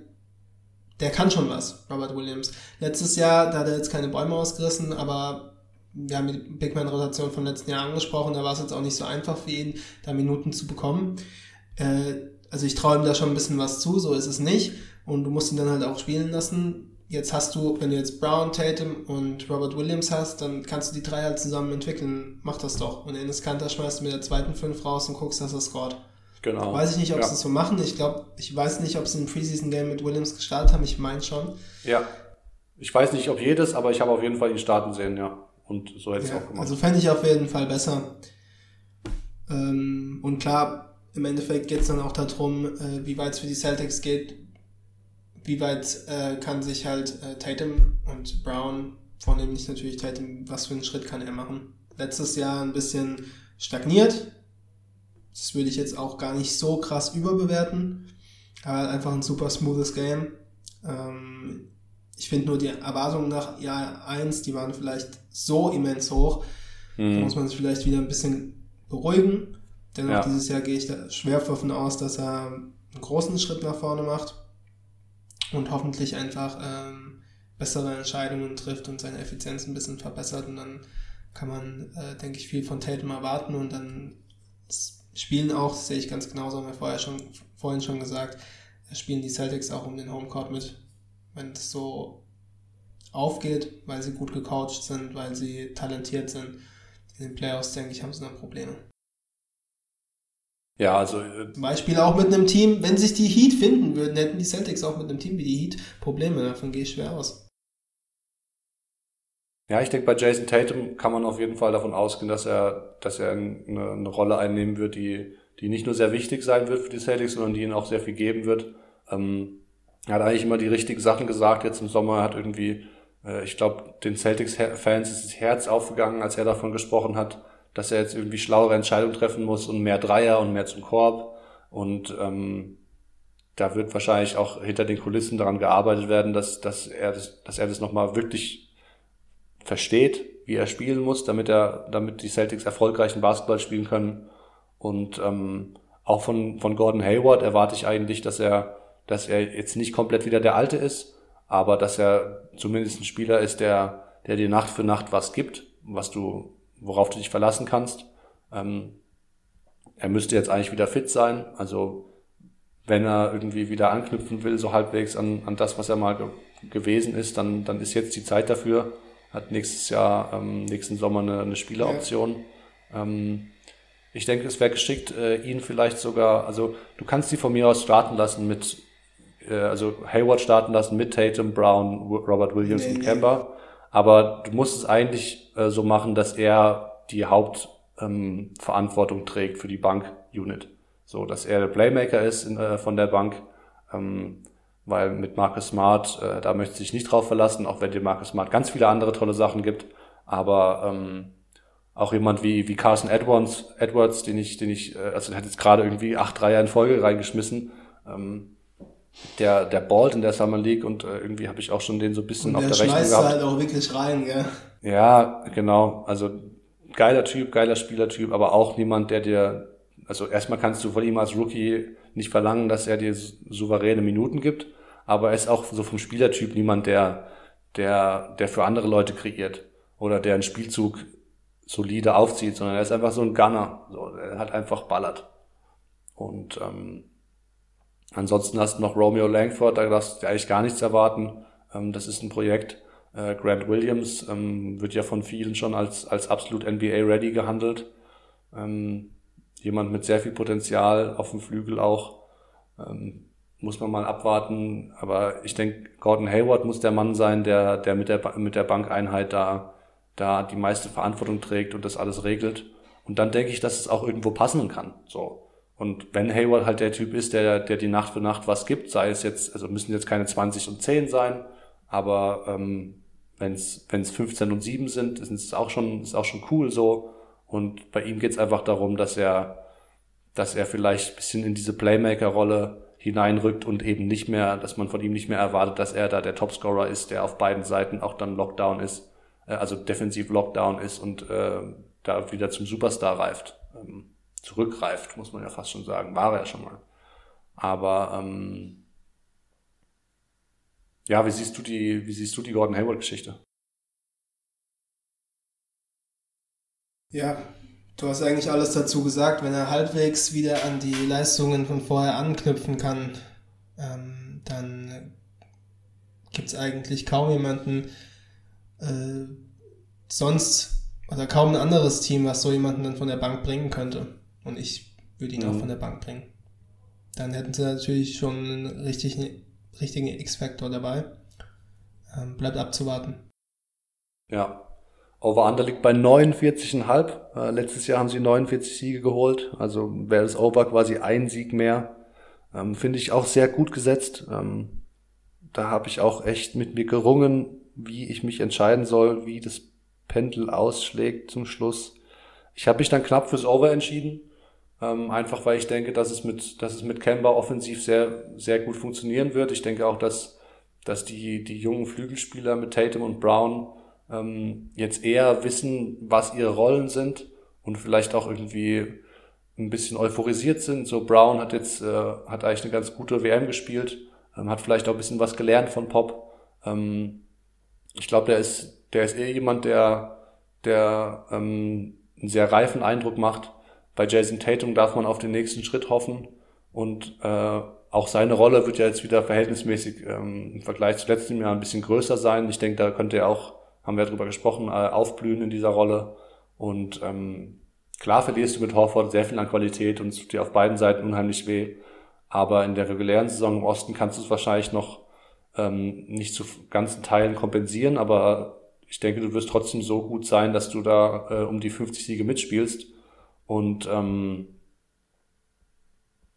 der kann schon was, Robert Williams. Letztes Jahr, da hat er jetzt keine Bäume ausgerissen, aber wir haben die Big Man-Rotation vom letzten Jahr angesprochen, da war es jetzt auch nicht so einfach für ihn, da Minuten zu bekommen. Äh, also ich traue ihm da schon ein bisschen was zu, so ist es nicht. Und du musst ihn dann halt auch spielen lassen. Jetzt hast du, wenn du jetzt Brown, Tatum und Robert Williams hast, dann kannst du die drei halt zusammen entwickeln. Mach das doch. Und Enes Kanter schmeißt du mit der zweiten Fünf raus und guckst, dass er scored. genau. Weiß ich nicht, ob ja. sie es so machen. Ich glaube, ich weiß nicht, ob sie ein Preseason-Game mit Williams gestartet haben. Ich meine schon. Ja. Ich weiß nicht, ob jedes, aber ich habe auf jeden Fall ihn starten sehen, ja. Und so hätte ich es auch gemacht. also fände ich auf jeden Fall besser. Ähm, und klar, im Endeffekt geht es dann auch darum, äh, wie weit es für die Celtics geht. Wie weit äh, kann sich halt äh, Tatum und Brown, vornehmlich natürlich Tatum, was für einen Schritt kann er machen? Letztes Jahr ein bisschen stagniert. Das würde ich jetzt auch gar nicht so krass überbewerten. Aber einfach ein super smoothes Game. Ähm, ich finde nur die Erwartungen nach Jahr 1, die waren vielleicht so immens hoch. Da Hm. muss man sich vielleicht wieder ein bisschen beruhigen. Dennoch Ja. dieses Jahr gehe ich da schwer davon aus, dass er einen großen Schritt nach vorne macht und hoffentlich einfach ähm, bessere Entscheidungen trifft und seine Effizienz ein bisschen verbessert. Und dann kann man, äh, denke ich, viel von Tatum erwarten und dann spielen auch, sehe ich ganz genauso, haben wir vorher schon, vorhin schon gesagt, äh, spielen die Celtics auch um den Homecourt mit. Wenn es so aufgeht, weil sie gut gecoacht sind, weil sie talentiert sind. In den Playoffs, denke ich, haben sie dann Probleme. Ja, also äh, Zum Beispiel auch mit einem Team, wenn sich die Heat finden würden, hätten die Celtics auch mit einem Team wie die Heat Probleme. Davon gehe ich schwer aus. Ja, ich denke, bei Jason Tatum kann man auf jeden Fall davon ausgehen, dass er, dass er eine, eine Rolle einnehmen wird, die, die nicht nur sehr wichtig sein wird für die Celtics, sondern die ihnen auch sehr viel geben wird. Ähm, er hat eigentlich immer die richtigen Sachen gesagt. Jetzt im Sommer hat irgendwie, äh, ich glaube, den Celtics-Fans ist das Herz aufgegangen, als er davon gesprochen hat, dass er jetzt irgendwie schlauere Entscheidungen treffen muss und mehr Dreier und mehr zum Korb. Und ähm, da wird wahrscheinlich auch hinter den Kulissen daran gearbeitet werden, dass, dass er das, dass er das nochmal wirklich versteht, wie er spielen muss, damit er, damit die Celtics erfolgreichen Basketball spielen können. Und ähm, auch von, von Gordon Hayward erwarte ich eigentlich, dass er, dass er jetzt nicht komplett wieder der Alte ist, aber dass er zumindest ein Spieler ist, der, der dir Nacht für Nacht was gibt, was du, worauf du dich verlassen kannst. Ähm, er müsste jetzt eigentlich wieder fit sein, also wenn er irgendwie wieder anknüpfen will, so halbwegs an, an das, was er mal ge gewesen ist, dann, dann ist jetzt die Zeit dafür. Hat nächstes Jahr, ähm, nächsten Sommer eine, eine Spieleroption. Ja. Ähm, ich denke, es wäre geschickt, äh, ihn vielleicht sogar, also du kannst die von mir aus starten lassen mit, äh, also Hayward starten lassen mit Tatum, Brown, Robert Williams nee, und Kemba. Nee. Aber du musst es eigentlich äh, so machen, dass er die Hauptverantwortung ähm, trägt für die Bank-Unit. So, dass er der Playmaker ist in, äh, von der Bank. Ähm, weil mit Marcus Smart, äh, da möchte ich nicht drauf verlassen, auch wenn dir Marcus Smart ganz viele andere tolle Sachen gibt. Aber ähm, auch jemand wie, wie Carson Edwards, Edwards, den ich, den ich, äh, also der hat jetzt gerade irgendwie acht Dreier in Folge reingeschmissen. Ähm, der, der ballt in der Summer League und äh, irgendwie habe ich auch schon den so ein bisschen und auf der, der Rechnung gehabt. halt auch wirklich rein, gell? Ja, genau. Also geiler Typ, geiler Spielertyp, aber auch niemand, der dir, also erstmal kannst du von ihm als Rookie nicht verlangen, dass er dir souveräne Minuten gibt, aber er ist auch so vom Spielertyp niemand, der, der, der für andere Leute kreiert oder der einen Spielzug solide aufzieht, sondern er ist einfach so ein Gunner. So, er hat einfach ballert. Und ähm, ansonsten hast du noch Romeo Langford, da darfst du eigentlich gar nichts erwarten. Ähm, das ist ein Projekt. Äh, Grant Williams ähm, wird ja von vielen schon als, als absolut NBA-ready gehandelt. Ähm, jemand mit sehr viel Potenzial auf dem Flügel auch. Muss man mal abwarten. Aber ich denke, Gordon Hayward muss der Mann sein, der, der mit der, mit der Bankeinheit da, da die meiste Verantwortung trägt und das alles regelt. Und dann denke ich, dass es auch irgendwo passen kann. So. Und wenn Hayward halt der Typ ist, der, der die Nacht für Nacht was gibt, sei es jetzt, also müssen jetzt keine 20 und 10 sein, aber ähm, wenn es 15 und 7 sind, ist es auch schon, ist auch schon cool so. Und bei ihm geht es einfach darum, dass er, dass er vielleicht bisschen in diese Playmaker-Rolle hineinrückt und eben nicht mehr, dass man von ihm nicht mehr erwartet, dass er da der Topscorer ist, der auf beiden Seiten auch dann Lockdown ist, äh, also defensiv Lockdown ist und äh, da wieder zum Superstar reift, ähm, zurückreift, muss man ja fast schon sagen, war er ja schon mal. Aber ähm, ja, wie siehst du die, wie siehst du die Gordon Hayward-Geschichte? Ja, du hast eigentlich alles dazu gesagt. Wenn er halbwegs wieder an die Leistungen von vorher anknüpfen kann, ähm, dann gibt es eigentlich kaum jemanden äh, sonst oder kaum ein anderes Team, was so jemanden dann von der Bank bringen könnte. Und ich würde ihn mhm. auch von der Bank bringen. Dann hätten sie natürlich schon einen richtigen, richtigen X-Factor dabei. Ähm, bleibt abzuwarten. Ja, Over-Under liegt bei 49,5. Äh, letztes Jahr haben sie 49 Siege geholt. Also wäre das Over quasi ein Sieg mehr. Ähm, Finde ich auch sehr gut gesetzt. Ähm, da habe ich auch echt mit mir gerungen, wie ich mich entscheiden soll, wie das Pendel ausschlägt zum Schluss. Ich habe mich dann knapp fürs Over entschieden. Ähm, einfach weil ich denke, dass es mit, dass es mit Kemba offensiv sehr, sehr gut funktionieren wird. Ich denke auch, dass, dass die, die jungen Flügelspieler mit Tatum und Brown ähm, jetzt eher wissen, was ihre Rollen sind und vielleicht auch irgendwie ein bisschen euphorisiert sind. So Brown hat jetzt, äh, hat eigentlich eine ganz gute WM gespielt, ähm, hat vielleicht auch ein bisschen was gelernt von Pop. Ähm, ich glaube, der ist, der ist eher jemand, der, der ähm, einen sehr reifen Eindruck macht. Bei Jason Tatum darf man auf den nächsten Schritt hoffen und äh, auch seine Rolle wird ja jetzt wieder verhältnismäßig ähm, im Vergleich zu letztem Jahr ein bisschen größer sein. Ich denke, da könnte er auch haben wir darüber gesprochen, äh, aufblühen in dieser Rolle. Und ähm, klar verlierst du mit Horford sehr viel an Qualität und es tut dir auf beiden Seiten unheimlich weh. Aber in der regulären Saison im Osten kannst du es wahrscheinlich noch ähm, nicht zu ganzen Teilen kompensieren, aber ich denke, du wirst trotzdem so gut sein, dass du da äh, um die 50 Siege mitspielst. Und ähm,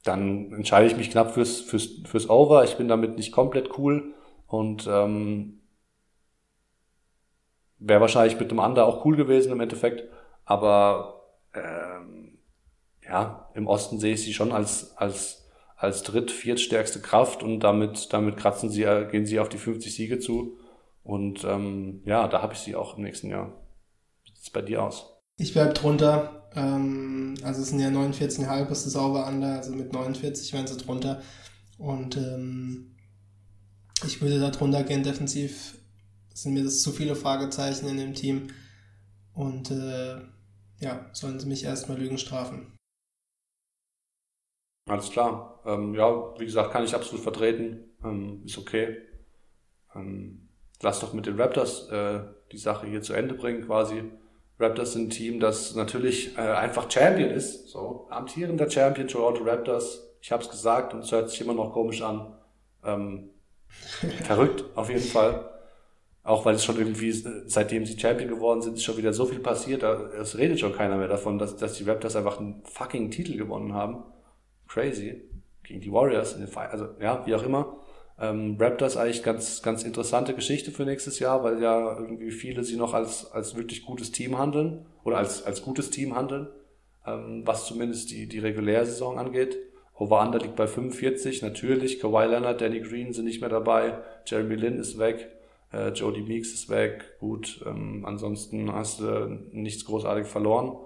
dann entscheide ich mich knapp fürs, fürs, fürs Over. Ich bin damit nicht komplett cool und ähm, Wäre wahrscheinlich mit dem Under auch cool gewesen im Endeffekt. Aber ähm, ja, im Osten sehe ich sie schon als, als, als dritt-, viertstärkste Kraft und damit, damit kratzen sie, gehen sie auf die 50 Siege zu. Und ähm, ja, da habe ich sie auch im nächsten Jahr. Wie sieht es bei dir aus? Ich bleib drunter. Ähm, also es sind ja 49,5 ist das Over Under, also mit 49 wären sie drunter. Und ähm, ich würde darunter gehen, defensiv sind mir das zu viele Fragezeichen in dem Team. Und äh, ja, sollen sie mich erstmal Lügen strafen. Alles klar. Ähm, ja, wie gesagt, kann ich absolut vertreten. Ähm, ist okay. Ähm, lass doch mit den Raptors äh, die Sache hier zu Ende bringen quasi. Raptors sind ein Team, das natürlich äh, einfach Champion ist. So, amtierender Champion Toronto Raptors. Ich habe es gesagt und es hört sich immer noch komisch an. Ähm, verrückt, auf jeden Fall. Auch weil es schon irgendwie, seitdem sie Champion geworden sind, ist schon wieder so viel passiert. Es redet schon keiner mehr davon, dass, dass die Raptors einfach einen fucking Titel gewonnen haben. Crazy. Gegen die Warriors. In den also, ja, wie auch immer. Ähm, Raptors eigentlich ganz, ganz interessante Geschichte für nächstes Jahr, weil ja irgendwie viele sie noch als, als wirklich gutes Team handeln oder als, als gutes Team handeln, ähm, was zumindest die, die reguläre Saison angeht. Over-Under liegt bei 45, natürlich. Kawhi Leonard, Danny Green sind nicht mehr dabei. Jeremy Lin ist weg. Äh, Jody Meeks ist weg. Gut, ähm, ansonsten hast du nichts großartig verloren.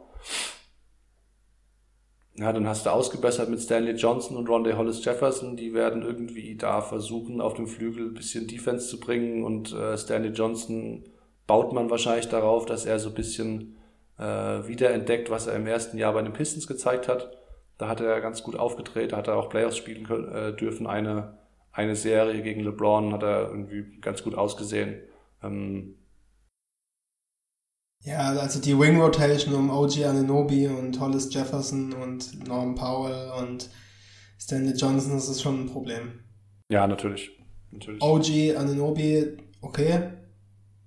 Ja, dann hast du ausgebessert mit Stanley Johnson und Rondé Hollis Jefferson. Die werden irgendwie da versuchen, auf dem Flügel ein bisschen Defense zu bringen. Und äh, Stanley Johnson baut man wahrscheinlich darauf, dass er so ein bisschen äh, wiederentdeckt, was er im ersten Jahr bei den Pistons gezeigt hat. Da hat er ganz gut aufgedreht, da hat er auch Playoffs spielen können, äh, dürfen. Eine, eine Serie gegen LeBron hat er irgendwie ganz gut ausgesehen. Ähm, ja, also die Wing Rotation um OG Ananobi und Hollis Jefferson und Norm Powell und Stanley Johnson, das ist schon ein Problem. Ja, natürlich. natürlich. OG Ananobi, okay.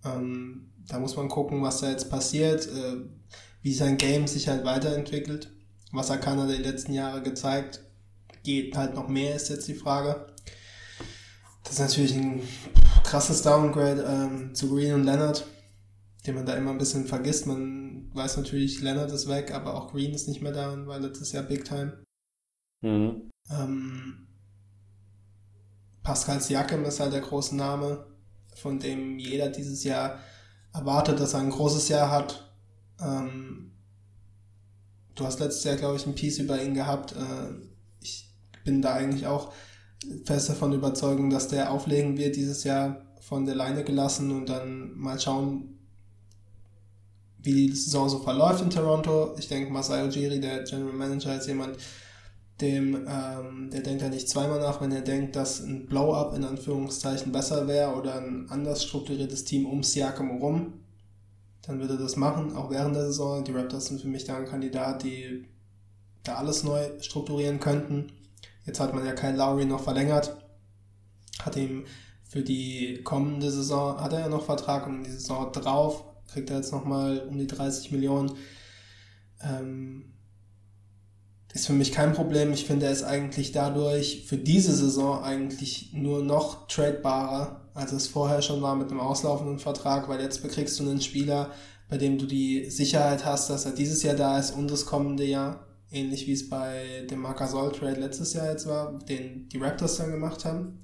Ähm, da muss man gucken, was da jetzt passiert, äh, wie sein Game sich halt weiterentwickelt. Was er kann, hat er die letzten Jahre gezeigt. Geht halt noch mehr, ist jetzt die Frage. Das ist natürlich ein krasses Downgrade ähm, zu Green und Leonard den man da immer ein bisschen vergisst. Man weiß natürlich, Leonard ist weg, aber auch Green ist nicht mehr da und war letztes Jahr Big Time. Mhm. Ähm, Pascal Siakam ist halt der große Name, von dem jeder dieses Jahr erwartet, dass er ein großes Jahr hat. Ähm, du hast letztes Jahr, glaube ich, ein Piece über ihn gehabt. Äh, ich bin da eigentlich auch fest davon überzeugt, dass der auflegen wird dieses Jahr von der Leine gelassen und dann mal schauen, wie die Saison so verläuft in Toronto. Ich denke, Masai Ujiri, der General Manager, ist jemand, dem, ähm, der denkt ja nicht zweimal nach, wenn er denkt, dass ein Blow-up in Anführungszeichen besser wäre oder ein anders strukturiertes Team um Siakam herum, dann würde er das machen, auch während der Saison. Die Raptors sind für mich da ein Kandidat, die da alles neu strukturieren könnten. Jetzt hat man ja Kyle Lowry noch verlängert, hat ihm für die kommende Saison, hat er ja noch Vertrag und die Saison drauf kriegt er jetzt nochmal um die 30 Millionen. Ähm, ist für mich kein Problem. Ich finde, er ist eigentlich dadurch für diese Saison eigentlich nur noch tradebarer, als es vorher schon war mit einem auslaufenden Vertrag, weil jetzt bekriegst du einen Spieler, bei dem du die Sicherheit hast, dass er dieses Jahr da ist und das kommende Jahr. Ähnlich wie es bei dem Marcasol Trade letztes Jahr jetzt war, den die Raptors dann gemacht haben.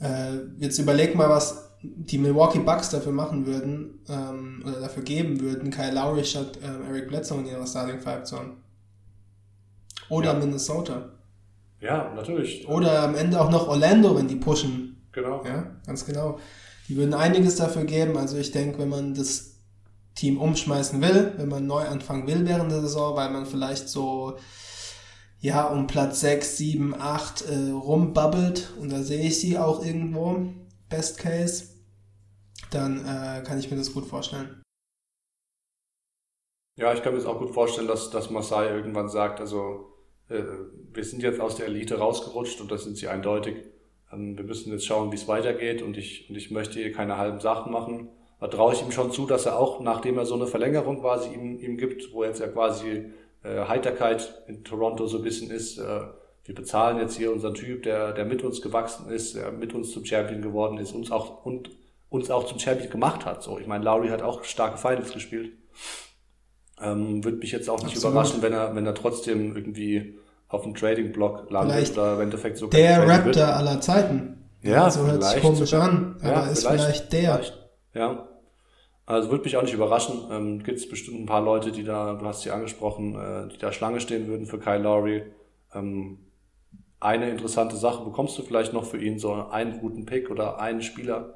Äh, jetzt überleg mal, was die Milwaukee Bucks dafür machen würden, ähm, oder dafür geben würden, Kyle Lowry statt ähm, Eric Bledsoe in ihrer Starting Five zu haben. Oder ja. Minnesota. Ja, natürlich. Oder am Ende auch noch Orlando, wenn die pushen. Genau. Ja, ganz genau. Die würden einiges dafür geben. Also ich denke, wenn man das Team umschmeißen will, wenn man neu anfangen will während der Saison, weil man vielleicht so ja um Platz 6, 7, 8 äh, rumbabbelt und da sehe ich sie auch irgendwo Best Case, dann äh, kann ich mir das gut vorstellen. Ja, ich kann mir das auch gut vorstellen, dass, dass Masai irgendwann sagt, also äh, wir sind jetzt aus der Elite rausgerutscht und das sind sie eindeutig. Ähm, wir müssen jetzt schauen, wie es weitergeht und ich, und ich möchte hier keine halben Sachen machen. Da traue ich ihm schon zu, dass er auch, nachdem er so eine Verlängerung quasi ihm, ihm gibt, wo jetzt ja quasi äh, Heiterkeit in Toronto so ein bisschen ist, äh, wir bezahlen jetzt hier unseren Typ, der, der mit uns gewachsen ist, der mit uns zum Champion geworden ist, uns auch, und uns auch zum Champion gemacht hat. So, ich meine, Lowry hat auch starke Finals gespielt. Ähm, Würde mich jetzt auch nicht Absolut. überraschen, wenn er, wenn er trotzdem irgendwie auf dem Trading-Block landet vielleicht oder im Endeffekt so Der Raptor wird. aller Zeiten. Ja, so hört sich komisch an, aber ja, ist vielleicht, vielleicht der. Vielleicht. Ja. Also würde mich auch nicht überraschen. Ähm, Gibt es bestimmt ein paar Leute, die da, du hast sie angesprochen, äh, die da Schlange stehen würden für Kyle Lowry. Ähm, eine interessante Sache bekommst du vielleicht noch für ihn, so einen guten Pick oder einen Spieler,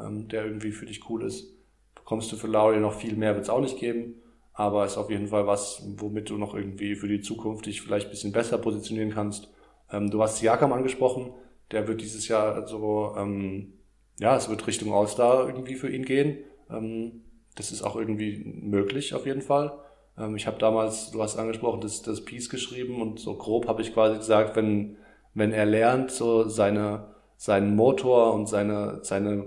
ähm, der irgendwie für dich cool ist. Bekommst du für Lowry noch viel mehr, wird es auch nicht geben, aber ist auf jeden Fall was, womit du noch irgendwie für die Zukunft dich vielleicht ein bisschen besser positionieren kannst. Ähm, du hast Siakam angesprochen, der wird dieses Jahr so, ähm, ja, es wird Richtung All-Star irgendwie für ihn gehen. Ähm, das ist auch irgendwie möglich auf jeden Fall. Ähm, ich habe damals, du hast angesprochen, das, das Piece geschrieben und so grob habe ich quasi gesagt, wenn, wenn er lernt, so seine, seinen Motor und seine, seine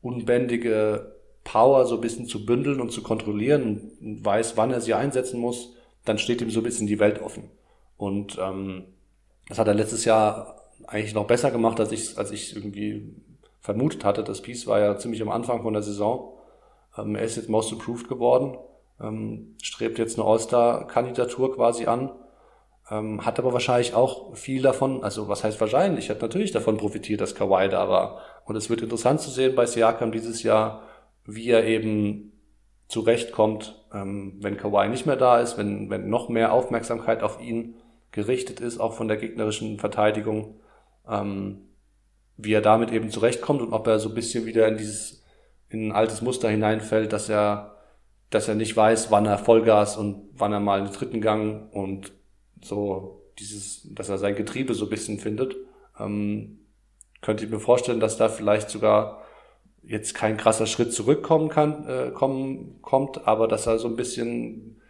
unbändige Power so ein bisschen zu bündeln und zu kontrollieren und weiß, wann er sie einsetzen muss, dann steht ihm so ein bisschen die Welt offen. Und ähm, das hat er letztes Jahr eigentlich noch besser gemacht, als ich, als ich irgendwie vermutet hatte. Das Piece war ja ziemlich am Anfang von der Saison. Ähm, er ist jetzt Most Improved geworden, ähm, strebt jetzt eine All-Star-Kandidatur quasi an, ähm, hat aber wahrscheinlich auch viel davon, also was heißt wahrscheinlich, hat natürlich davon profitiert, dass Kawhi da war. Und es wird interessant zu sehen bei Siakam dieses Jahr, wie er eben zurechtkommt, ähm, wenn Kawhi nicht mehr da ist, wenn, wenn noch mehr Aufmerksamkeit auf ihn gerichtet ist, auch von der gegnerischen Verteidigung, ähm, wie er damit eben zurechtkommt und ob er so ein bisschen wieder in dieses, in ein altes Muster hineinfällt, dass er, dass er nicht weiß, wann er Vollgas und wann er mal einen dritten Gang und so dieses, dass er sein Getriebe so ein bisschen findet. Ähm, könnte ich mir vorstellen, dass da vielleicht sogar jetzt kein krasser Schritt zurückkommen kann, äh, kommen, kommt, aber dass er so ein bisschen,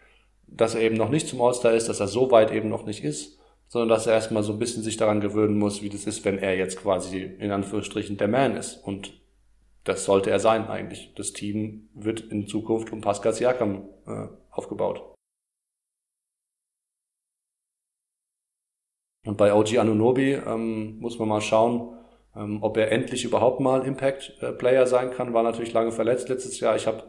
dass er eben noch nicht zum All-Star ist, dass er so weit eben noch nicht ist, sondern dass er erstmal so ein bisschen sich daran gewöhnen muss, wie das ist, wenn er jetzt quasi in Anführungsstrichen der Man ist. Und das sollte er sein eigentlich. Das Team wird in Zukunft um Pascal Siakam äh, aufgebaut. Und bei OG Anunobi ähm, muss man mal schauen, ähm, ob er endlich überhaupt mal Impact-Player sein kann, war natürlich lange verletzt letztes Jahr. Ich habe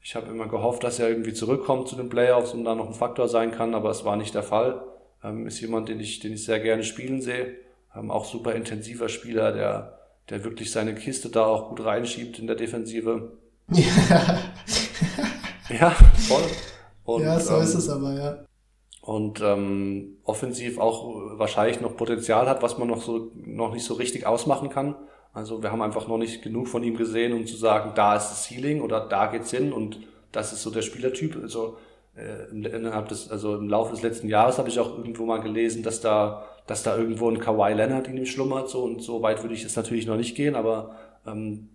ich hab immer gehofft, dass er irgendwie zurückkommt zu den Playoffs und da noch ein Faktor sein kann, aber es war nicht der Fall. Ähm, ist jemand, den ich, den ich sehr gerne spielen sehe. Ähm, auch super intensiver Spieler, der, der wirklich seine Kiste da auch gut reinschiebt in der Defensive. Ja, ja voll. Und, ja, so ähm, ist es aber, ja und ähm, offensiv auch wahrscheinlich noch Potenzial hat, was man noch so noch nicht so richtig ausmachen kann. Also wir haben einfach noch nicht genug von ihm gesehen, um zu sagen, da ist das Ceiling oder da geht's hin und das ist so der Spielertyp. Also äh, innerhalb des, also im Laufe des letzten Jahres habe ich auch irgendwo mal gelesen, dass da, dass da irgendwo ein Kawhi Leonard in ihm schlummert, so und so weit würde ich jetzt natürlich noch nicht gehen, aber ähm,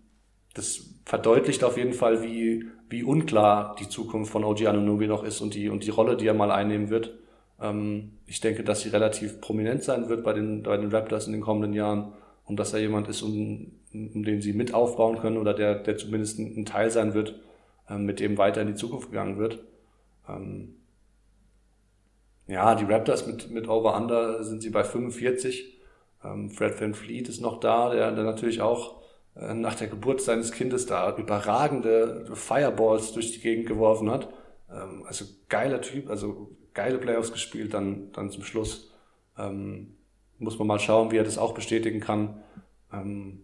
das verdeutlicht auf jeden Fall, wie, wie unklar die Zukunft von OG Anunobi noch ist und die, und die Rolle, die er mal einnehmen wird. Ähm, ich denke, dass sie relativ prominent sein wird bei den, bei den Raptors in den kommenden Jahren und dass er jemand ist, um, um den sie mit aufbauen können oder der, der zumindest ein, Teil sein wird, ähm, mit dem weiter in die Zukunft gegangen wird. Ähm, ja, die Raptors mit, mit Over-Under sind sie bei 45. Ähm, Fred Van Fleet ist noch da, der, der natürlich auch nach der Geburt seines Kindes da überragende Fireballs durch die Gegend geworfen hat. Ähm, also geiler Typ, also geile Playoffs gespielt, dann, dann zum Schluss. Ähm, muss man mal schauen, wie er das auch bestätigen kann. Ähm,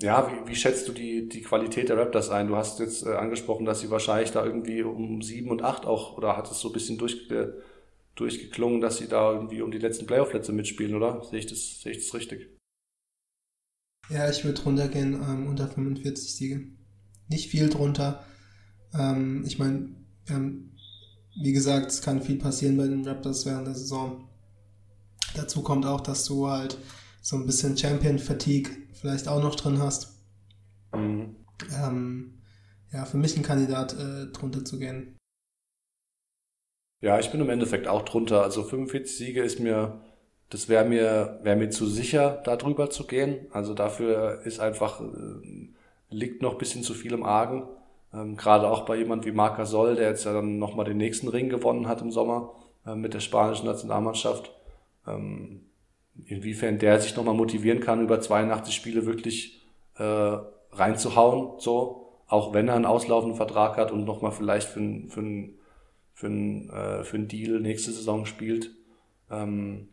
ja, wie, wie schätzt du die, die Qualität der Raptors ein? Du hast jetzt äh, angesprochen, dass sie wahrscheinlich da irgendwie um sieben und acht auch, oder hat es so ein bisschen durchge, durchgeklungen, dass sie da irgendwie um die letzten Playoff-Plätze mitspielen, oder? Sehe ich das, sehe ich das richtig? Ja, ich würde runtergehen ähm, unter 45 Siege. Nicht viel drunter. Ähm, ich meine, haben, wie gesagt, es kann viel passieren bei den Raptors während der Saison. Dazu kommt auch, dass du halt so ein bisschen Champion-Fatigue vielleicht auch noch drin hast. Mhm. Ähm, ja, für mich ein Kandidat, äh, drunter zu gehen. Ja, ich bin im Endeffekt auch drunter. Also 45 Siege ist mir das wäre mir, wäre mir zu sicher, da drüber zu gehen. Also dafür ist einfach, äh, liegt noch bisschen zu viel im Argen. Ähm, Gerade auch bei jemand wie Marc Gasol, der jetzt ja dann nochmal den nächsten Ring gewonnen hat im Sommer äh, mit der spanischen Nationalmannschaft. Ähm, inwiefern der sich nochmal motivieren kann, über 82 Spiele wirklich äh, reinzuhauen, so. Auch wenn er einen auslaufenden Vertrag hat und nochmal vielleicht für, für, für, äh, für einen Deal nächste Saison spielt. Ähm,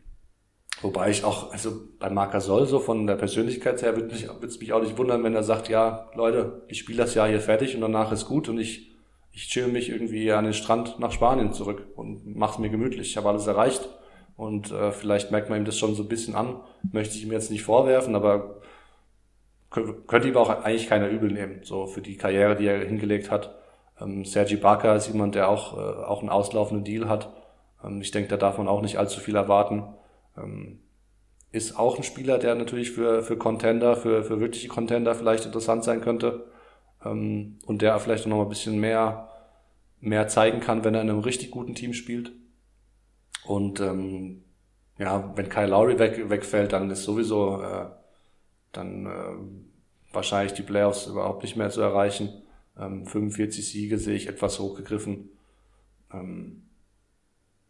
Wobei ich auch, also bei Marc Soll so von der Persönlichkeit her würde mich, würde es mich auch nicht wundern, wenn er sagt, ja, Leute, ich spiele das Jahr hier fertig und danach ist gut und ich, ich chill mich irgendwie an den Strand nach Spanien zurück und mach's mir gemütlich. Ich habe alles erreicht. Und äh, vielleicht merkt man ihm das schon so ein bisschen an. Möchte ich ihm jetzt nicht vorwerfen, aber könnte ihm auch eigentlich keiner übel nehmen, so für die Karriere, die er hingelegt hat. Ähm, Sergi Barker ist jemand, der auch, äh, auch einen auslaufenden Deal hat. Ähm, ich denke, da darf man auch nicht allzu viel erwarten. Ähm, ist auch ein Spieler, der natürlich für, für Contender, für, für wirkliche Contender vielleicht interessant sein könnte. Ähm, und der vielleicht noch ein bisschen mehr, mehr zeigen kann, wenn er in einem richtig guten Team spielt. Und ähm, ja, wenn Kyle Lowry weg, wegfällt, dann ist sowieso äh, dann äh, wahrscheinlich die Playoffs überhaupt nicht mehr zu erreichen. Ähm, 45 Siege sehe ich etwas hochgegriffen. Ähm,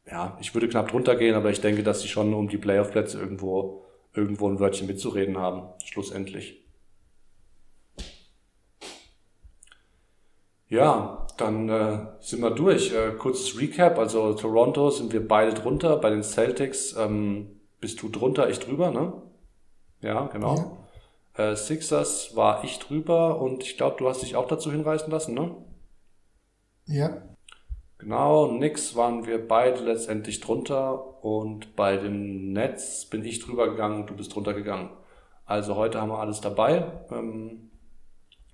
ja, ich würde knapp drunter gehen, aber ich denke, dass sie schon um die Playoff-Plätze irgendwo, irgendwo ein Wörtchen mitzureden haben, schlussendlich. Ja, dann äh, sind wir durch. Äh, kurzes Recap. Also Toronto sind wir beide drunter. Bei den Celtics ähm, bist du drunter, ich drüber, ne? Ja, genau. Ja. Äh, Sixers war ich drüber und ich glaube, du hast dich auch dazu hinreißen lassen, ne? Ja. Genau, nix waren wir beide letztendlich drunter und bei den Nets bin ich drüber gegangen, du bist drunter gegangen. Also heute haben wir alles dabei ähm,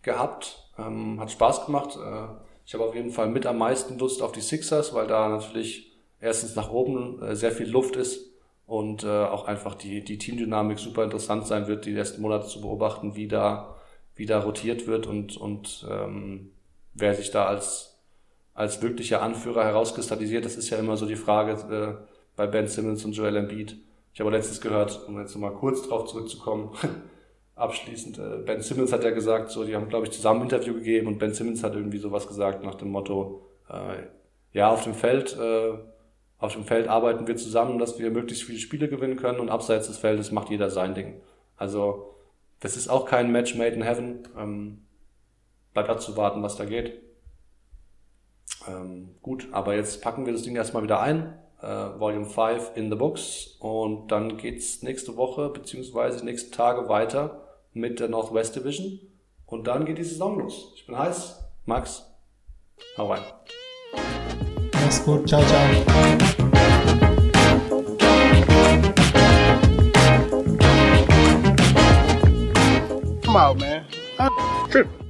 gehabt, ähm, hat Spaß gemacht. Äh, ich habe auf jeden Fall mit am meisten Lust auf die Sixers, weil da natürlich erstens nach oben äh, sehr viel Luft ist und äh, auch einfach die, die Teamdynamik super interessant sein wird, die ersten Monate zu beobachten, wie da, wie da rotiert wird und, und ähm, wer sich da als als wirklicher Anführer herauskristallisiert. Das ist ja immer so die Frage äh, bei Ben Simmons und Joel Embiid. Ich habe letztens gehört, um jetzt nochmal kurz drauf zurückzukommen, abschließend, äh, Ben Simmons hat ja gesagt, so, die haben, glaube ich, zusammen ein Interview gegeben und Ben Simmons hat irgendwie sowas gesagt nach dem Motto, äh, ja, auf dem Feld, äh, auf dem Feld arbeiten wir zusammen, dass wir möglichst viele Spiele gewinnen können und abseits des Feldes macht jeder sein Ding. Also, das ist auch kein Match made in heaven. Ähm, bleibt abzuwarten, was da geht. Ähm, gut, aber jetzt packen wir das Ding erstmal wieder ein. Äh, Volume 5 in the books. Und dann geht's nächste Woche beziehungsweise die nächsten Tage weiter mit der Northwest Division. Und dann geht die Saison los. Ich bin heiß. Max, hau rein. Mach's gut. Ciao, ciao. Come out, man. I'm tripping.